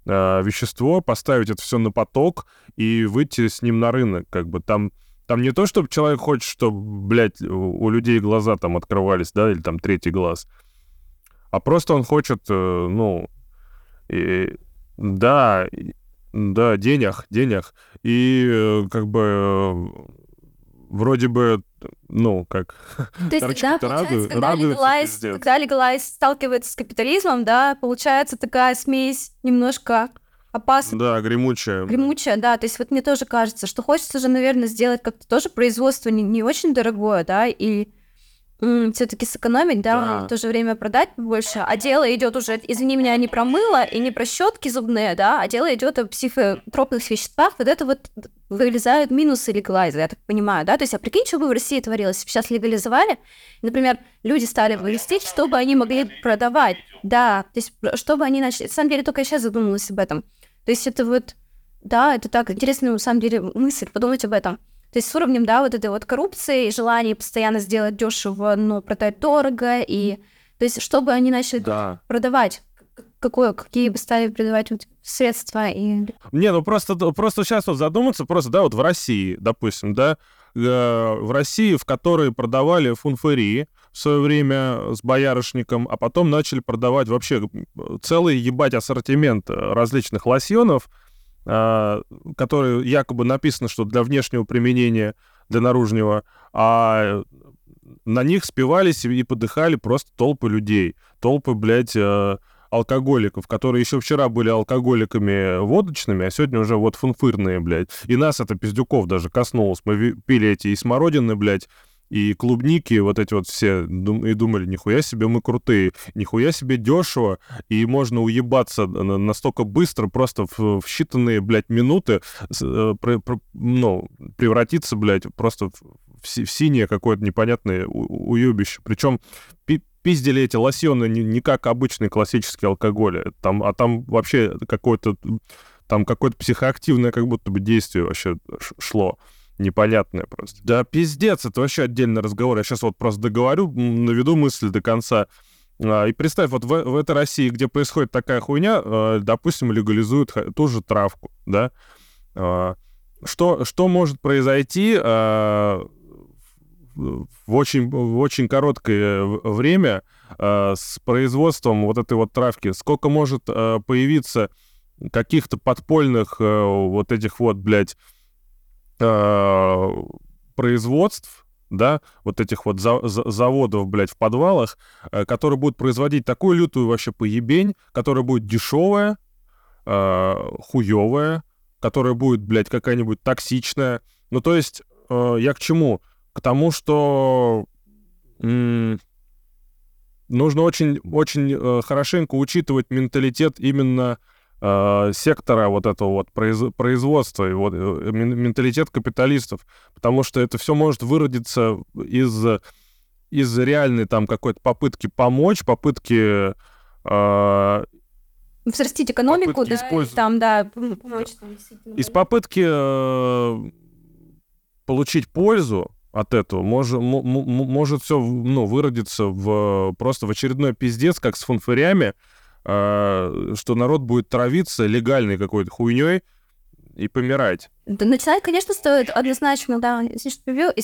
а, вещество, поставить это все на поток и выйти с ним на рынок. Как бы там, там не то, чтобы человек хочет, чтобы, блядь, у людей глаза там открывались, да, или там третий глаз, а просто он хочет, э, ну, и- да, да, денег, денег. И э, как бы э, вроде бы, ну, как... То есть, да, получается, когда легалайз, когда легалайз сталкивается с капитализмом, да, получается такая смесь немножко опасная, Да, гремучая. гремучая, да, то есть вот мне тоже кажется, что хочется же, наверное, сделать как-то тоже производство не, не очень дорогое, да, и все-таки сэкономить, да, Да. в то же время продать больше, а дело идет уже, извини меня, не про мыло и не про щетки зубные, да, а дело идет о психотропных веществах, вот это вот вылезают минусы легалайза, я так понимаю, да, то есть, а прикинь, что бы в России творилось, сейчас легализовали, например, люди стали вырастить, чтобы они могли продавать, да, то есть, чтобы они начали, на самом деле, только я сейчас задумалась об этом, то есть это вот, да, это так интересная, на самом деле, мысль, подумать об этом. То есть с уровнем, да, вот этой вот коррупции и желания постоянно сделать дешево, но продать дорого, и то есть чтобы они начали Да. продавать, какое, какие бы стали продавать вот средства и... Не, ну просто, просто сейчас вот задуматься, просто, да, вот в России, допустим, да, э, в России, в которой продавали фунфари в свое время с боярышником, а потом начали продавать вообще э, целый, ебать, ассортимент э, различных лосьонов, э, которые якобы написано, что для внешнего применения, для наружного, а на них спивались и подыхали просто толпы людей, толпы, блядь, э, алкоголиков, которые еще вчера были алкоголиками водочными, а сегодня уже вот фунфырные, блядь. И нас это пиздюков даже коснулось. Мы пили эти и смородины, блядь, и клубники, вот эти вот все, и думали, нихуя себе мы крутые, нихуя себе дешево, и можно уебаться на- настолько быстро, просто в, в считанные, блядь, минуты, э, про- про- ну, превратиться, блядь, просто в, в в синее какое-то непонятное у- уебище. Причем пи- пиздили эти лосьоны не, не как обычный классический алкоголь, там, а там вообще какое-то там какое-то психоактивное как будто бы действие вообще шло. Непонятное просто. Да пиздец, это вообще отдельный разговор. Я сейчас вот просто договорю, наведу мысль до конца. А, И представь, вот в, в этой России, где происходит такая хуйня, э, допустим, легализуют ту же травку, да, А, что, что может произойти а, в очень, в очень короткое время а, с производством вот этой вот травки? Сколько может появиться каких-то подпольных вот этих вот, блядь, а, производств, да, вот этих вот за- за- заводов, блядь, в подвалах, э, которые будут производить такую лютую вообще поебень, которая будет дешевая, э, хуевая, которая будет, блядь, какая-нибудь токсичная. Ну, то есть, э, я к чему? К тому, что нужно очень, очень э, хорошенько учитывать менталитет именно э, сектора вот этого вот произ- производства, и вот, э, мен- менталитет капиталистов, потому что это все может выродиться из из реальной там какой-то попытки помочь, попытки э, Взрастить экономику, да, использовать- там, да, пом- помочь там из попытки э, получить пользу от этого может, м- м- может все ну, выродиться в просто в очередной пиздец, как с фанфырями, э, что народ будет травиться легальной какой-то хуйней и помирать. Да, начинать, конечно, стоит однозначно, да,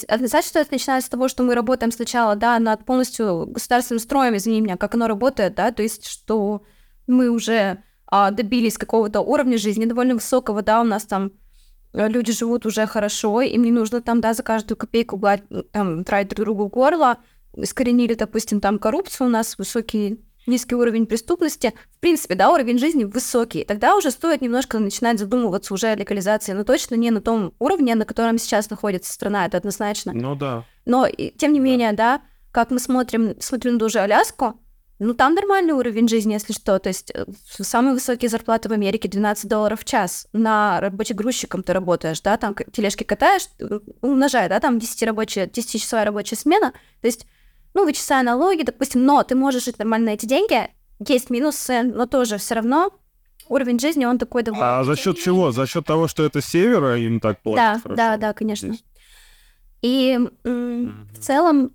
однозначно стоит начинать с того, что мы работаем сначала, да, над полностью государственным строем, извини меня, как оно работает, да, то есть, что мы уже а, добились какого-то уровня жизни довольно высокого, да, у нас там э, люди живут уже хорошо, им не нужно там, да, за каждую копейку гладь, там, тратить друг другу горло, искоренили, допустим, там коррупцию, у нас высокий низкий уровень преступности, в принципе, да, уровень жизни высокий. Тогда уже стоит немножко начинать задумываться уже о легализации, но точно не на том уровне, на котором сейчас находится страна, это однозначно. Ну да. Но, и- тем не менее, да, как мы смотрим, смотрим на ту же Аляску, ну, там нормальный уровень жизни, если что. То есть э, самые высокие зарплаты в Америке 12 долларов в час. На рабочий грузчиком ты работаешь, да, там тележки катаешь, э, умножай, да, там 10 рабочая, 10-часовая рабочая смена. То есть, ну, вычисляя налоги, допустим, но ты можешь жить нормально на эти деньги. Есть минусы, но тоже все равно уровень жизни, он такой довольно... А за счет чего? За счет того, что это севера им так платят? Да, хорошо? да, да, конечно. Здесь. И м, в целом,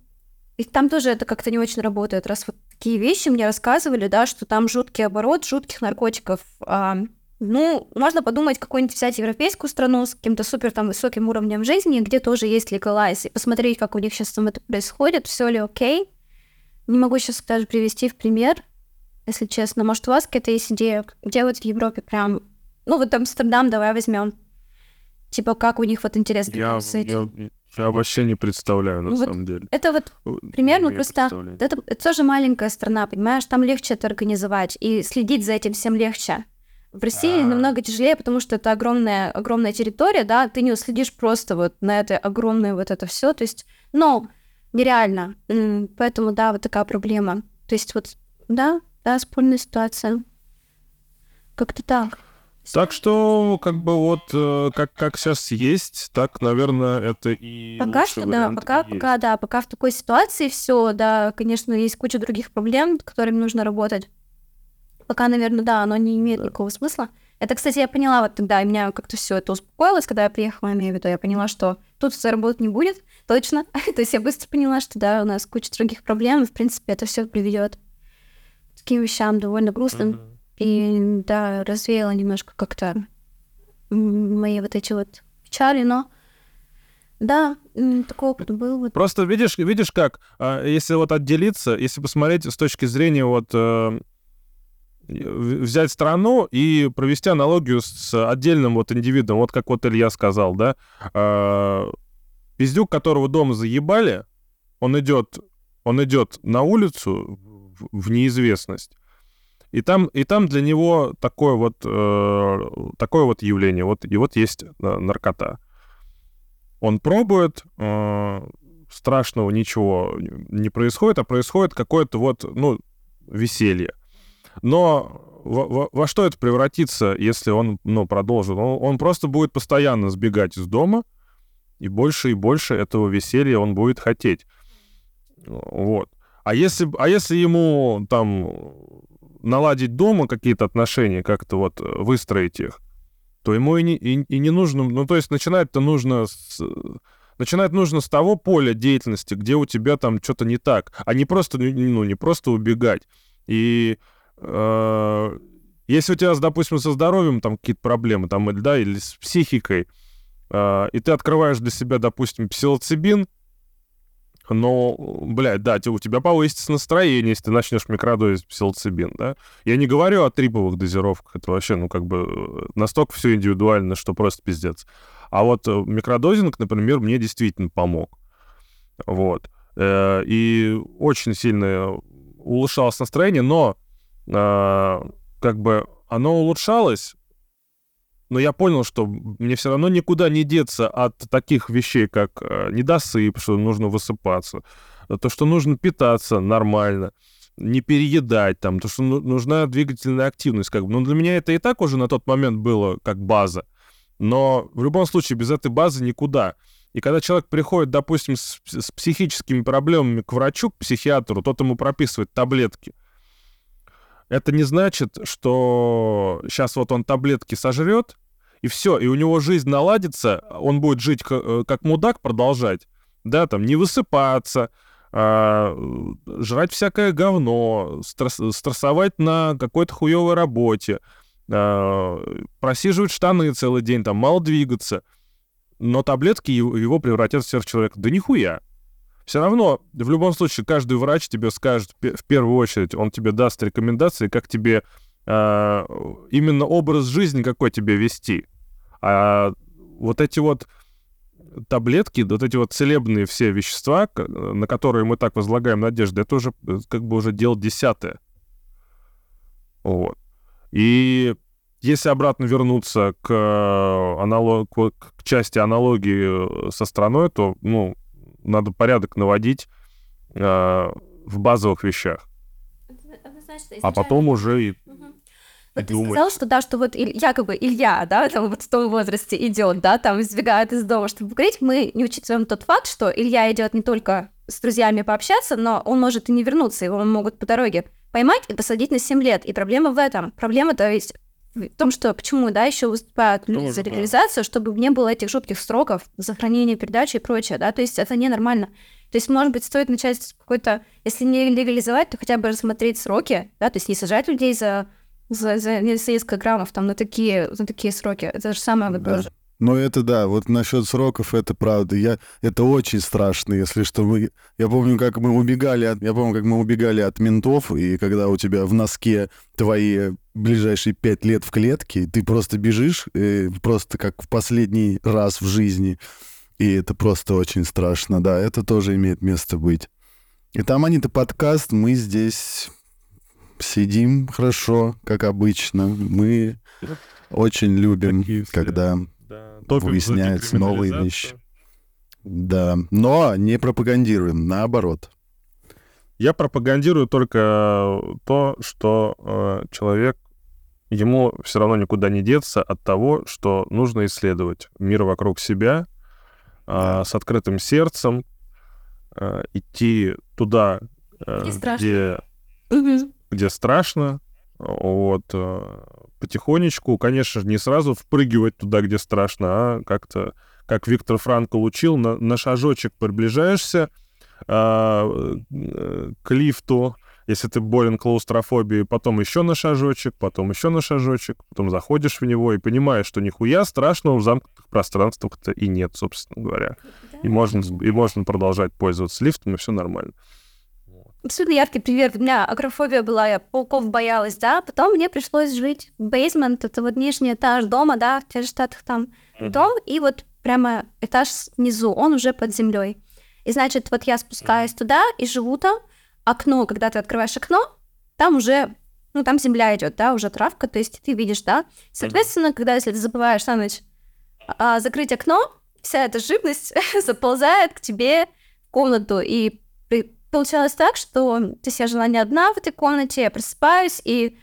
и там тоже это как-то не очень работает, раз вот такие вещи мне рассказывали, да, что там жуткий оборот жутких наркотиков. А, ну, можно подумать, какую-нибудь взять европейскую страну с каким-то супер там высоким уровнем жизни, где тоже есть легалайз, и посмотреть, как у них сейчас там это происходит, все ли окей. Не могу сейчас даже привести в пример, если честно. Может, у вас какая-то есть идея, где вот в Европе прям... Ну, вот Амстердам давай возьмем. Типа, как у них вот интересно Я, с этим. я, я вообще не представляю, на Ну вот самом деле. Это вот Не примерно имею просто... Это, это тоже маленькая страна, понимаешь? Там легче это организовать, и следить за этим всем легче. В России А. намного тяжелее, потому что это огромная, огромная территория, да, ты не уследишь просто вот на это огромное вот это все, то есть, ну, нереально. Поэтому, да, вот такая проблема. То есть вот, да, да, спорная ситуация. Как-то так. Так что, как бы вот, э, как, как сейчас есть, так, наверное, это и Пока что, да, пока, пока, да, пока в такой ситуации все, да, конечно, есть куча других проблем, с которыми нужно работать. Пока, наверное, да, оно не имеет никакого смысла. Это, кстати, я поняла вот тогда, и меня как-то все это успокоилось, когда я приехала, я имею в виду, я поняла, что тут заработать не будет, точно. То есть я быстро поняла, что да, у нас куча других проблем, и, в принципе, это все приведет к таким вещам довольно грустным. И да, развеяла немножко как-то мои вот эти вот печали, но да, такой опыт был. Вот. Просто видишь, видишь как, а, если вот отделиться, если посмотреть с точки зрения вот э, взять страну и провести аналогию с отдельным вот индивидом, вот как вот Илья сказал, да, а, пиздюк, которого дома заебали, он идет, он идет на улицу в, неизвестность. И там, и там для него такое вот, э, такое вот явление. Вот, и вот есть э, наркота. Он пробует, э, страшного ничего не происходит, а происходит какое-то вот, ну, веселье. Но во, во- во что это превратится, если он, ну, продолжит? Он, он просто будет постоянно сбегать из дома, и больше и больше этого веселья он будет хотеть. Вот. А если, а если ему там наладить дома какие-то отношения, как-то вот выстроить их, то ему и не, и, и не нужно... Ну, то есть начинать-то нужно с... Начинать нужно с того поля деятельности, где у тебя там что-то не так, а не просто, ну, не просто убегать. И если у тебя, допустим, со здоровьем там какие-то проблемы, там, или, да, или с психикой, э, и ты открываешь для себя, допустим, псилоцибин, но, блядь, да, у тебя повысится настроение, если ты начнешь микродозить псилоцибин, да. Я не говорю о триповых дозировках, это вообще, ну, как бы э, настолько все индивидуально, что просто пиздец. А вот э, микродозинг, например, мне действительно помог. Вот. Э, И очень сильно улучшалось настроение, но э, как бы оно улучшалось, но я понял, что мне все равно никуда не деться от таких вещей, как э, недосып, что нужно высыпаться, то, что нужно питаться нормально, не переедать, там, то, что ну- нужна двигательная активность. Как бы. Ну, для меня это и так уже на тот момент было как база. Но в любом случае без этой базы никуда. И когда человек приходит, допустим, с, с психическими проблемами к врачу, к психиатру, тот ему прописывает таблетки. Это не значит, что сейчас вот он таблетки сожрет, и все, и у него жизнь наладится, он будет жить э, как мудак, продолжать, да, там, не высыпаться, а, жрать всякое говно, стресс, стрессовать на какой-то хуевой работе, а, просиживать штаны целый день, там, мало двигаться. Но таблетки его, его превратят в сверхчеловека. Да нихуя. Все равно, в любом случае, каждый врач тебе скажет, в первую очередь, он тебе даст рекомендации, как тебе э, именно образ жизни какой тебе вести. А вот эти вот таблетки, вот эти вот целебные все вещества, на которые мы так возлагаем надежды, это уже э, как бы уже дело десятое. Вот. И если обратно вернуться к, э, аналог, к части аналогии э, со страной, то, ну, надо порядок наводить э, в базовых вещах. А потом уже и вот ты сказал, что да, что вот якобы Илья, да, там вот в том возрасте идет, да, там избегает из дома, чтобы покурить, мы не учитываем тот факт, что Илья идет не только с друзьями пообщаться, но он может и не вернуться, его могут по дороге поймать и посадить на 7 лет. И проблема в этом. Проблема, то есть, в том, что почему, да, еще выступают люди за легализацию, чтобы не было этих жутких сроков, сохранения передачи и прочее, да, то есть это ненормально. То есть, может быть, стоит начать с какой-то, если не легализовать, то хотя бы рассмотреть сроки, да, то есть не сажать людей за за, за несколько граммов там на такие, на такие сроки. Это же самое да. Ну, это да, вот насчет сроков, это правда. Я, это очень страшно, если что. Мы, я помню, как мы убегали от, я помню, как мы убегали от ментов, и когда у тебя в носке твои ближайшие пять лет в клетке, ты просто бежишь, э, просто как в последний раз в жизни. И это просто очень страшно, да, это тоже имеет место быть. И там они-то подкаст, мы здесь сидим хорошо, как обычно. Мы очень любим, когда да. выясняются новые вещи. Да, но не пропагандируем, наоборот. Я пропагандирую только то, что э, человек ему все равно никуда не деться от того, что нужно исследовать мир вокруг себя э, с открытым сердцем, э, идти туда, э, где, где страшно, вот, э, потихонечку, конечно же, не сразу впрыгивать туда, где страшно, а как-то, как Виктор Франкл учил, на, на шажочек приближаешься а, э, к лифту, если ты болен клаустрофобией, потом еще на шажочек, потом еще на шажочек, потом заходишь в него и понимаешь, что нихуя страшного в замкнутых пространствах-то и нет, собственно говоря. Да. И, можно, и можно продолжать пользоваться лифтом, и все нормально абсолютно яркий пример. У меня агрофобия была, я пауков боялась, да. Потом мне пришлось жить в бейсмент, это вот нижний этаж дома, да, в тех же штатах там mm-hmm. дом, и вот прямо этаж внизу, он уже под землей. И значит, вот я спускаюсь mm-hmm. туда и живу там. Окно, когда ты открываешь окно, там уже, ну, там земля идет, да, уже травка, то есть ты видишь, да. Соответственно, mm-hmm. когда если ты забываешь на ночь а, закрыть окно, вся эта живность заползает к тебе в комнату, и при получалось так, что то есть я жила не одна в этой комнате, я просыпаюсь и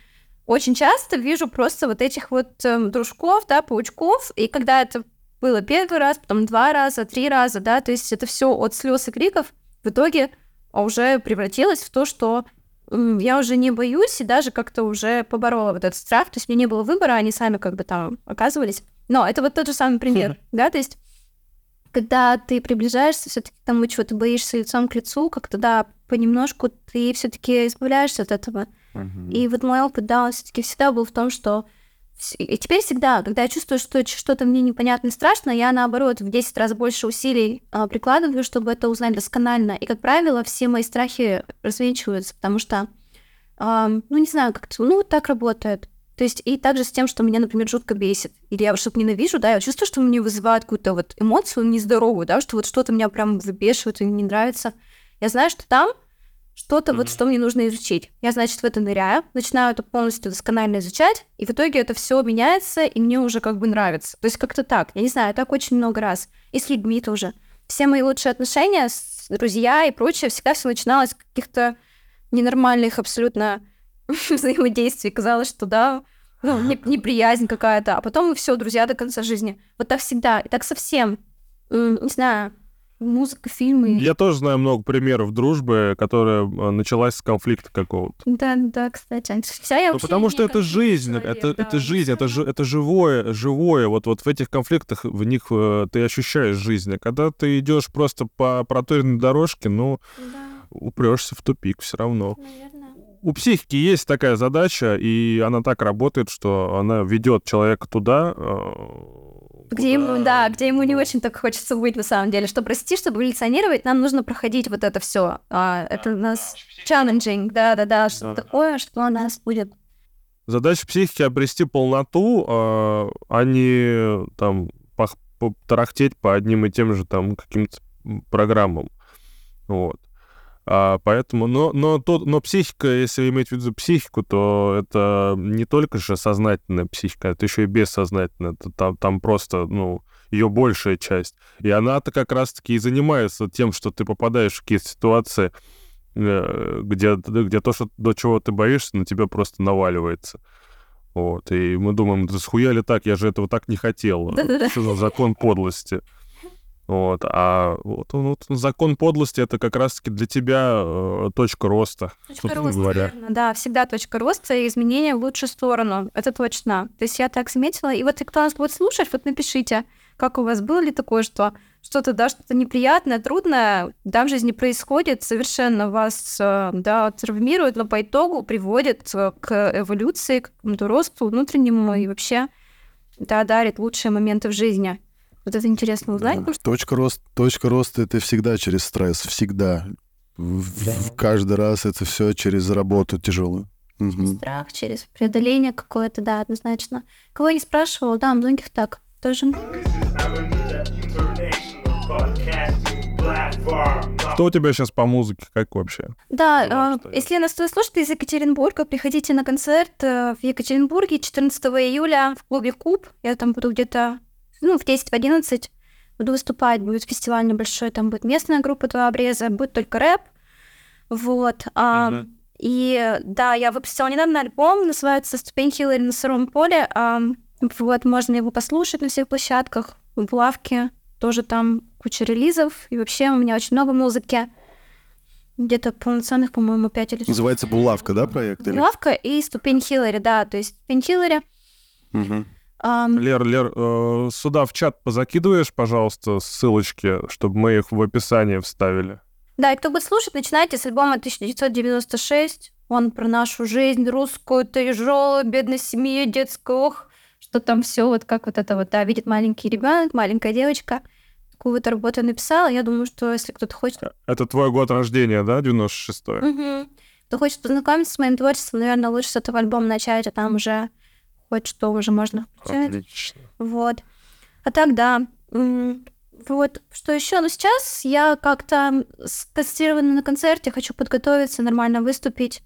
очень часто вижу просто вот этих вот э, дружков, да, паучков, и когда это было первый раз, потом два раза, три раза, да, то есть это все от слез и криков в итоге уже превратилось в то, что я уже не боюсь и даже как-то уже поборола вот этот страх, то есть мне не было выбора, они сами как бы там оказывались. Но это вот тот же самый пример, да, то есть когда ты приближаешься все-таки к тому, чего ты боишься лицом к лицу, как-то да, понемножку ты все-таки избавляешься от этого. Uh-huh. И вот мой опыт, да, он все-таки всегда был в том, что и теперь всегда, когда я чувствую, что что-то мне непонятно и страшно, я наоборот в 10 раз больше усилий а, прикладываю, чтобы это узнать досконально. И, как правило, все мои страхи развенчиваются, потому что, а, ну, не знаю, как-то, ну, вот так работает. То есть и также с тем, что меня, например, жутко бесит. Или я что-то ненавижу, да, я чувствую, что мне вызывает какую-то вот эмоцию нездоровую, да, что вот что-то меня прям выбешивает и не нравится. Я знаю, что там что-то mm-hmm. вот, что мне нужно изучить. Я, значит, в это ныряю, начинаю это полностью досконально изучать, и в итоге это все меняется, и мне уже как бы нравится. То есть как-то так. Я не знаю, так очень много раз. И с людьми тоже. Все мои лучшие отношения, с друзья и прочее, всегда все начиналось с каких-то ненормальных абсолютно взаимодействий. Казалось, что да, ну, неприязнь какая-то, а потом мы все, друзья до конца жизни. Вот так всегда, и так совсем. не знаю, музыка, фильмы. Я тоже знаю много примеров дружбы, которая э, началась с конфликта какого-то. Да, да, кстати. Вся я Ну, потому что это жизнь, человек, это, да. это жизнь, это, жи- это живое, живое. Вот, вот в этих конфликтах, в них э, ты ощущаешь жизнь. А когда ты идешь просто по проторенной дорожке, ну, Да, упрешься в тупик все равно. наверное. У психики есть такая задача, и она так работает, что она ведет человека туда, э, Где куда- ему, да, где ему не очень так хочется быть на самом деле. Чтобы расти, чтобы эволюционировать, нам нужно проходить вот это все. это у нас challenging, да-да-да, что Да. такое, что у нас будет. Задача психики обрести полноту, э, а не там тарахтеть по одним и тем же там каким-то программам. Вот. А, поэтому, но, но, то, но психика, если иметь в виду психику, то это не только же сознательная психика, это еще и бессознательная. Это там, там просто, ну, ее большая часть. И она-то как раз-таки и занимается тем, что ты попадаешь в какие-то ситуации, э, где, где то, что, до чего ты боишься, на тебя просто наваливается. Вот. И мы думаем, да схуяли так, я же этого так не хотел. Что за закон подлости? Вот. А вот, ну, вот закон подлости это как раз-таки для тебя э, точка роста, Точка роста, говоря. верно, да, всегда точка роста и изменения в лучшую сторону. Это точно. То есть я так заметила. И вот и кто нас будет слушать, вот напишите, как у вас было ли такое, что что-то, да, что-то неприятное, трудное, да, в жизни происходит, совершенно вас, э, да, травмирует, но по итогу приводит э, к эволюции, к какому-то росту внутреннему и вообще, да, дарит лучшие моменты в жизни. Вот это интересно узнать. Да. Точка, рост, точка роста это всегда через стресс, всегда. В- в- Каждый раз это все через работу тяжелую. Мгм. страх, через преодоление какое-то, да, однозначно. Кого я не спрашивала, да, многих так тоже. Что у тебя сейчас по музыке, как вообще? Да, Да, э, что если нас кто слушает из Екатеринбурга, приходите на концерт э, в Екатеринбурге 14 июля в клубе Куб. Я там буду где-то, ну, в 10-11 буду выступать. Будет фестиваль небольшой, там будет местная группа «Два обреза», будет только рэп. Вот. а, Мгм. И да, я выпустила недавно альбом, называется «Ступень Хиллари на сыром поле». а, Вот, можно его послушать на всех площадках, в лавке. Тоже там куча релизов. И вообще у меня очень много музыки. Где-то полноценных, по-моему, 5 или Называется «Булавка», да, проект? или? Лавка и ступень Хиллари, да. То есть ступень Хиллари. Мгм. Ам, Лер, Лер, э, сюда в чат позакидываешь, пожалуйста, ссылочки, чтобы мы их в описании вставили. Да, и кто будет слушать, начинайте с альбома 1996. Он про нашу жизнь русскую, тяжелую, бедность семьи, детскую, ох, что там все вот как вот это вот, да, видит маленький ребенок, маленькая девочка. Такую вот работу я написала. Я думаю, что если кто-то хочет Это твой год рождения, да, 96-й? Мгм. Кто хочет познакомиться с моим творчеством, наверное, лучше с этого альбома начать, а там уже хоть что уже можно включать. Отлично. Вот. А так, да. Вот. Что еще? Ну, сейчас я как-то сконцентрирована на концерте, хочу подготовиться, нормально выступить.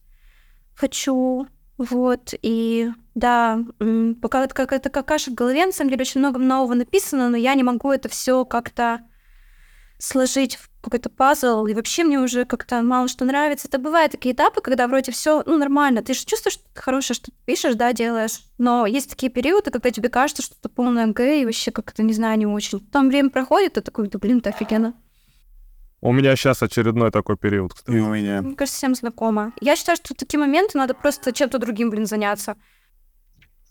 Хочу. Вот. И да, пока это какая-то какаша в голове, на самом деле очень много нового написано, но я не могу это все как-то сложить в какой-то пазл, и вообще мне уже как-то мало что нравится. Это бывают такие этапы, когда вроде все, ну, нормально, ты же чувствуешь, что ты хорошее, что ты пишешь, да, делаешь, но есть такие периоды, когда тебе кажется, что это полное г, и вообще как-то, не знаю, не очень. Там время проходит, и такой, да блин, это офигенно. У меня сейчас очередной такой период, И у меня. Мне кажется, всем знакомо. Я считаю, что в такие моменты надо просто чем-то другим, блин, заняться.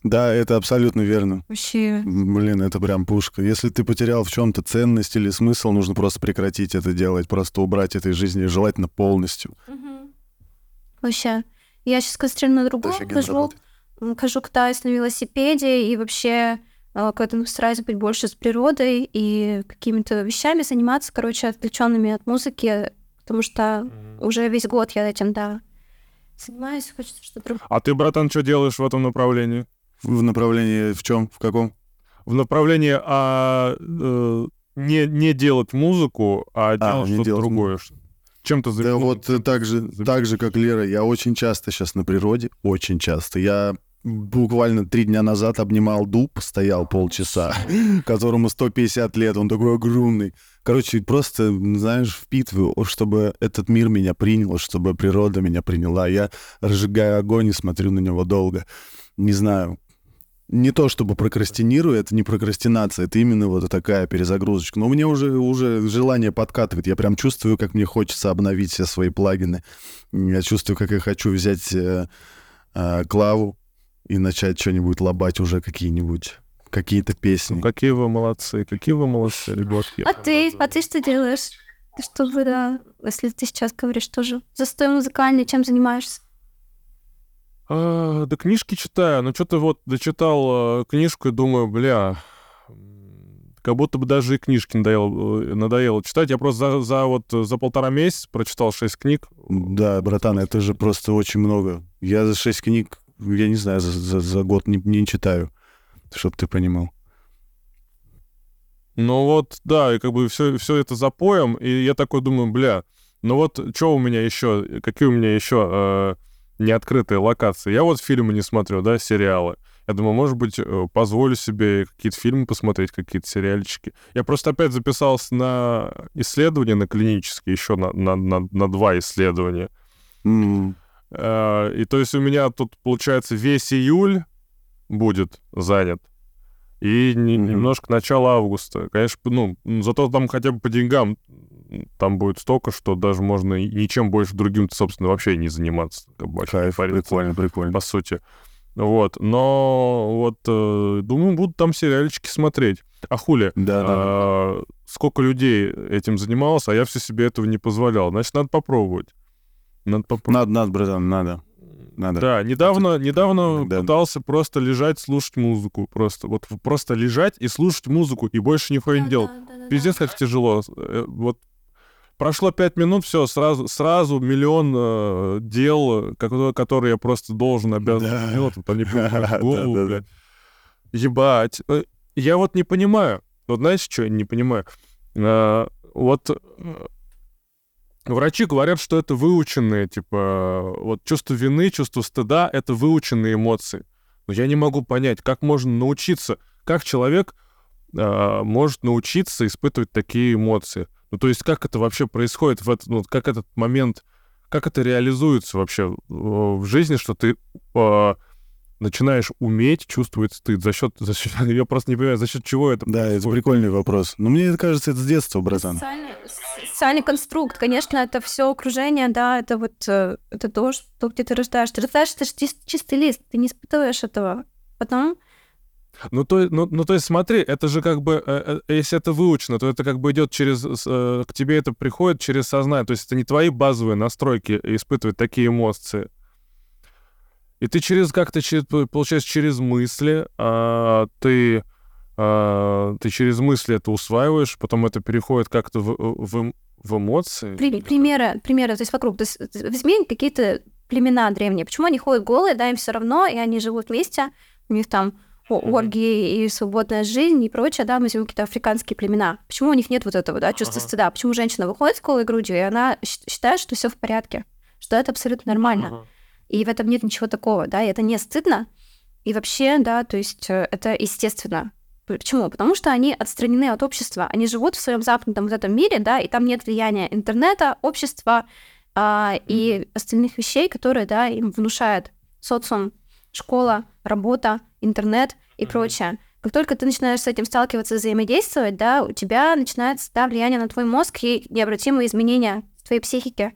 Да, это абсолютно верно. Вообще. Блин, это прям пушка. Если ты потерял в чем-то ценность или смысл, нужно просто прекратить это делать, просто убрать этой жизни, желательно полностью. Вообще. Я сейчас концентрирую на другом, офигенно хожу, хожу катаюсь на велосипеде и вообще э, как-то стараюсь быть больше с природой и какими-то вещами заниматься, короче, отвлеченными от музыки, потому что уже весь год я этим, да, занимаюсь, хочется что-то другое. А ты, братан, что делаешь в этом направлении? В направлении в чем? В каком? В направлении а, э, не, не делать музыку, а, делать не что-то делать другое. Чем-то Да за- вот э, так же, заб- так же, как Лера, я очень часто сейчас на природе, очень часто. Я буквально три дня назад обнимал дуб, стоял полчаса, которому 150 лет, он такой огромный. Короче, просто, знаешь, впитываю, чтобы этот мир меня принял, чтобы природа меня приняла. Я разжигаю огонь и смотрю на него долго. Не знаю. Не то чтобы прокрастинирую, это не прокрастинация, это именно вот такая перезагрузочка. Но у меня уже, уже желание подкатывает. Я прям чувствую, как мне хочется обновить все свои плагины. Я чувствую, как я хочу взять э, э, клаву и начать что-нибудь лобать уже какие-нибудь какие-то песни. Ну, какие вы молодцы, какие вы молодцы, ребятки. А ты, а ты что делаешь? Чтобы, да, если ты сейчас говоришь тоже застой музыкальный, чем занимаешься? А, да книжки читаю, но что-то вот дочитал э, книжку и думаю, бля, как будто бы даже и книжки надоело, э, надоело читать. Я просто за, за вот за полтора месяца прочитал шесть книг. Да, братан, это же просто очень много. Я за шесть книг, я не знаю, за, за, за год не, не читаю, чтобы ты понимал. Ну вот, да, и как бы все, все это запоем, и я такой думаю, бля, ну вот что у меня еще, какие у меня еще э, неоткрытые локации. Я вот фильмы не смотрю, да, сериалы. Я думаю, может быть, э, позволю себе какие-то фильмы посмотреть, какие-то сериальчики. Я просто опять записался на исследования, на клинические, еще на, на, на, на два исследования. Mm. И то есть у меня тут, получается, весь июль будет занят. И mm-hmm. немножко начало августа. Конечно, ну, зато там хотя бы по деньгам там будет столько, что даже можно ничем больше другим, собственно, вообще не заниматься. Кайф, прикольно, прикольно. По сути. Вот, но вот, э, думаю, буду там сериальчики смотреть. А хули? Да, а, да. Сколько людей этим занималось, а я все себе этого не позволял. Значит, надо попробовать. Надо, попробовать. надо, надо, братан, надо. Надо. Да, недавно, недавно да. пытался просто лежать, слушать музыку. Просто вот просто лежать и слушать музыку, и больше нихуя не делать. Да, да, да, Пиздец, как тяжело. Э, вот Прошло пять минут, все, сразу, сразу миллион э, дел, которые, я просто должен, обязан да. делать. Вот они голову, блядь. Ебать. Э, я вот не понимаю. Вот знаете, что я не понимаю? А, вот э, врачи говорят, что это выученные, типа, вот чувство вины, чувство стыда — это выученные эмоции. Но я не могу понять, как можно научиться, как человек а, может научиться испытывать такие эмоции. Ну, то есть как это вообще происходит, в этот, ну, как этот момент, как это реализуется вообще в жизни, что ты э, начинаешь уметь чувствовать стыд? За счет, за счет, я просто не понимаю, за счет чего это Да, это прикольный вопрос. Но мне кажется, это с детства, братан. Социальный, социальный конструкт, конечно, это все окружение, да, это вот э, это то, что, где ты рождаешь. Ты рождаешь, это же чистый лист, ты не испытываешь этого. Потом ну то, ну, ну, то есть смотри, это же как бы, э, э, если это выучено, то это как бы идет через, э, к тебе это приходит через сознание, то есть это не твои базовые настройки испытывать такие эмоции. И ты через как-то, через, получается, через мысли, а, ты, а, ты через мысли это усваиваешь, потом это переходит как-то в, в, в эмоции. При, примеры, примеры, то есть вокруг. То есть возьми какие-то племена древние. Почему они ходят голые, да, им все равно, и они живут вместе, у них там оргии и свободная жизнь и прочее, да, мы возьмем какие-то африканские племена. Почему у них нет вот этого, да, чувства ага. стыда? Почему женщина выходит с голой грудью, и она считает, что все в порядке, что это абсолютно нормально. Ага. И в этом нет ничего такого, да, и это не стыдно. И вообще, да, то есть э, это естественно. Почему? Потому что они отстранены от общества. Они живут в своем западном вот этом мире, да, и там нет влияния интернета, общества а, и остальных вещей, которые, да, им внушает социум, школа, работа, интернет и mm-hmm. прочее. Как только ты начинаешь с этим сталкиваться, взаимодействовать, да, у тебя начинается да, влияние на твой мозг и необратимые изменения в твоей психике.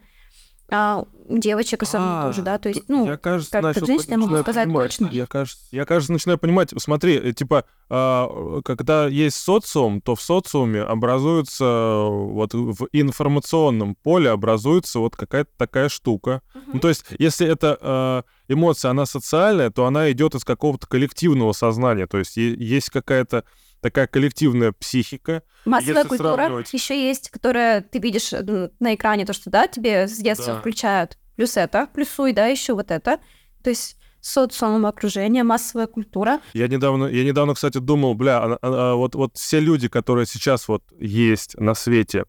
А, девочек особенно а, тоже, да, то есть, ну, я, кажется, как, начал, как женщина я могу сказать понимать. точно. Я, кажется, я, кажется, начинаю понимать, смотри, э, типа, а, когда есть социум, то в социуме образуется, вот в информационном поле образуется вот какая-то такая штука. Угу. Ну, то есть, если эта а, эмоция, она социальная, то она идет из какого-то коллективного сознания, то есть есть какая-то такая коллективная психика. Массовая Если культура сравнивать... еще есть, которая ты видишь на экране, то, что да, тебе с детства да. включают. Плюс это, плюсуй, да, еще вот это. То есть социум, окружение, массовая культура. Я недавно, я недавно, кстати, думал, бля, а, а, а, вот, вот все люди, которые сейчас вот есть на свете,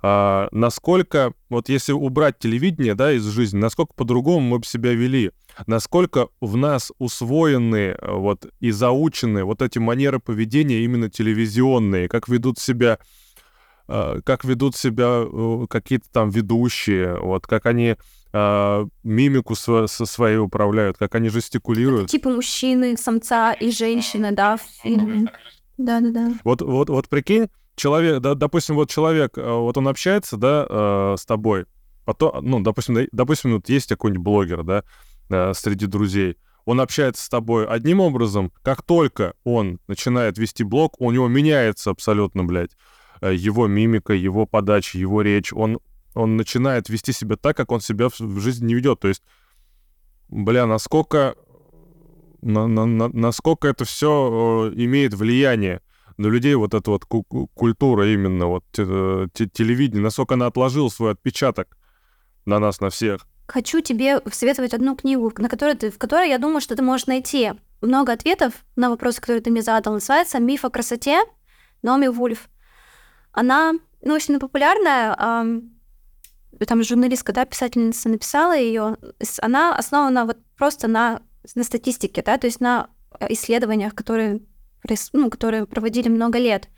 а, насколько, вот если убрать телевидение, да, из жизни, насколько по-другому мы бы себя вели, насколько в нас усвоены э, вот и заучены вот эти манеры поведения именно телевизионные, как ведут себя а, как ведут себя э, какие-то там ведущие, вот как они а, мимику со своей управляют, как они жестикулируют. Типа мужчины, самца и женщины, да, в фильме. Да-да-да. Вот, вот, вот прикинь, человек, да, допустим, вот человек, э, вот он общается, да, э, с тобой, потом, ну, допустим, допустим, вот есть какой-нибудь блогер, да, э, среди друзей, он общается с тобой одним образом, как только он начинает вести блог, у него меняется абсолютно, блядь, э, его мимика, его подача, его речь, он, он начинает вести себя так, как он себя в, в жизни не ведет, то есть, бля, насколько, на- на- на- насколько это все имеет влияние на людей вот эта вот ку- ку- культура именно, вот те- те- телевидение, насколько она отложила свой отпечаток на нас, на всех. Хочу тебе советовать одну книгу, на которой ты, в которой я думаю, что ты можешь найти много ответов на вопросы, которые ты мне задал. Называется «Миф о красоте» Номи Вульф. Она ну, очень популярная. ам, Там журналистка, да, писательница написала ее. Она основана вот просто на, на статистике, да, то есть на э, исследованиях, которые, ну, которые проводили много лет.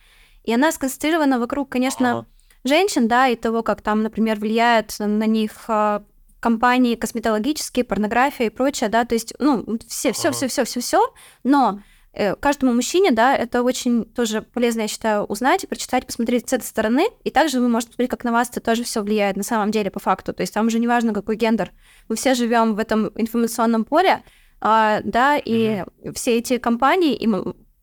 И она сконцентрирована вокруг, конечно, женщин, да, и того, как там, например, влияет на них а, компании косметологические, порнография и прочее, да, то есть, ну, все, все, Ага. все, все, все, все, но э, каждому мужчине, да, это очень тоже полезно, я считаю, узнать и прочитать, посмотреть с этой стороны, и также вы можете посмотреть, как на вас это тоже все влияет на самом деле по факту, то есть там уже не важно, какой гендер, мы все живем в этом информационном поле, а, да, и все эти компании и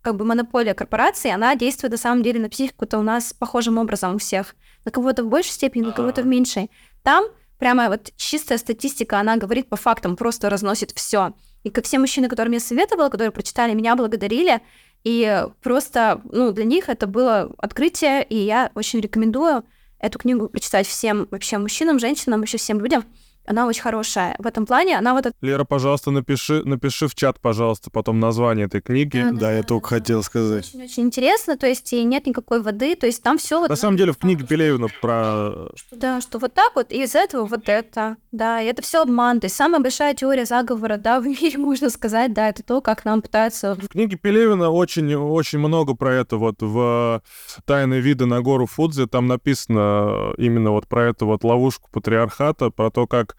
как бы монополия корпорации, она действует на самом деле на психику-то у нас похожим образом у всех. На кого-то в большей степени, на кого-то в меньшей. Там прямо вот чистая статистика, она говорит по фактам, просто разносит все. И как все мужчины, которым я советовала, которые прочитали, меня благодарили, и просто, ну, для них это было открытие, и я очень рекомендую эту книгу прочитать всем вообще мужчинам, женщинам, еще всем людям. Она очень хорошая. В этом плане она вот... от- Лера, пожалуйста, напиши, напиши в чат, пожалуйста, потом название этой книги. Да, Да, я только хотел сказать. Очень-очень интересно, то есть и нет никакой воды, то есть там все вот... На самом деле в книге Пелевина про... Да, что вот так вот, и из этого вот это, да, и это все обман. То есть самая большая теория заговора, да, в мире, можно сказать, да, это то, как нам пытаются... В книге Пелевина очень, очень много про это вот в «Тайные виды на гору Фудзи». Там написано именно вот про эту вот ловушку патриархата, про то, как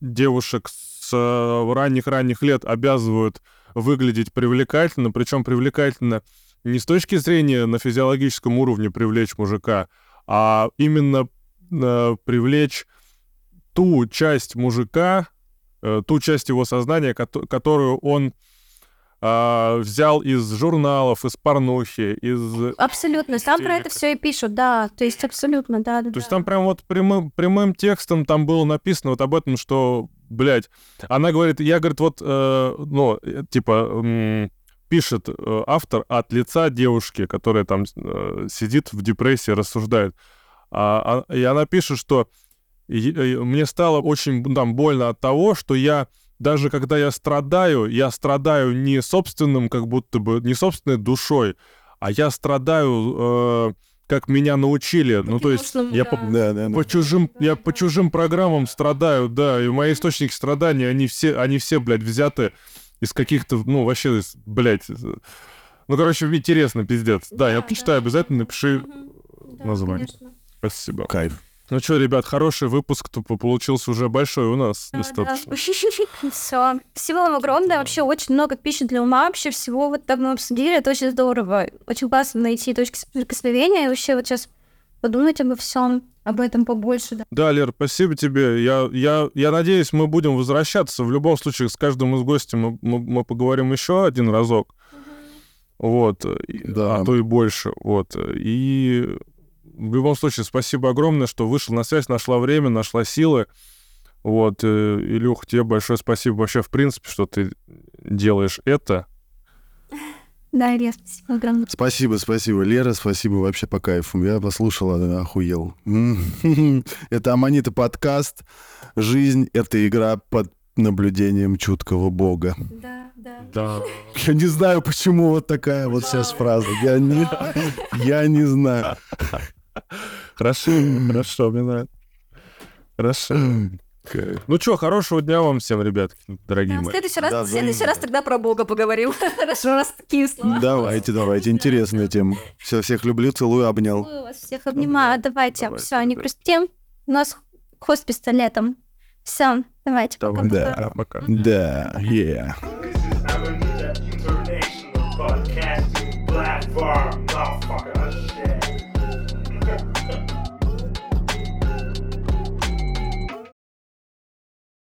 девушек с а, ранних-ранних лет обязывают выглядеть привлекательно, причем привлекательно не с точки зрения на физиологическом уровне привлечь мужика, а именно э, привлечь ту часть мужика, э, ту часть его сознания, кото- которую он а, взял из журналов, из порнухи, из... Абсолютно, там про это все и пишут, да, то есть абсолютно, да, да. То есть там прям вот прямым, прямым текстом там было написано вот об этом, что, блядь, она говорит, я, говорит, вот, э, ну, э, типа, м, пишет э, автор от лица девушки, которая там э, сидит в депрессии, рассуждает. А, а- и она пишет, что «И- и мне стало очень там больно от того, что я даже когда я страдаю, я страдаю не собственным, как будто бы, не собственной душой, а я страдаю, э, как меня научили. Ну, то есть я по, Да, да, да. по чужим, я по чужим программам страдаю, да, и мои источники страданий, они все, они все, блядь, взяты из каких-то, ну, вообще, из, блядь, ну, короче, интересно, пиздец. Да, я Да, почитаю да. обязательно, напиши Да, название. конечно. Спасибо. Кайф. Ну что, ребят, хороший выпуск получился уже большой у нас Да, достаточно. Все. Спасибо вам огромное. Вообще очень много пищи для ума. Вообще всего вот так мы обсудили. Это очень здорово. Очень классно найти точки соприкосновения. И вообще вот сейчас подумать обо всем, об этом побольше. Да. Да, Лер, спасибо тебе. Я, я, я надеюсь, мы будем возвращаться. В любом случае, с каждым из гостей мы, мы, мы поговорим еще один разок. Вот. и- Да. А то и больше. Вот. И в любом случае, спасибо огромное, что вышел на связь, нашла время, нашла силы. Вот. э, Илюх, тебе большое спасибо вообще, в принципе, что ты делаешь это. Да, Илья, спасибо огромное. Спасибо, спасибо, Лера, спасибо вообще по кайфу. Я послушала, охуел. Это Аманита подкаст. Жизнь — это игра под наблюдением чуткого бога. Да, да. Да. Я не знаю, почему вот такая вот сейчас фраза. Я не, я не знаю. Хорошо, хорошо, мне нравится. Хорошо. Ну что, хорошего дня вам всем, ребятки, дорогие мои. В следующий раз, тогда про Бога поговорим. Хорошо, раз такие слова. Давайте, давайте, интересная тема. Все, всех люблю, целую, обнял. Вас всех, обнимаю. Давайте, все, не грустим. У нас хоспис летом. Все, давайте, пока. Да, пока. Да, yeah.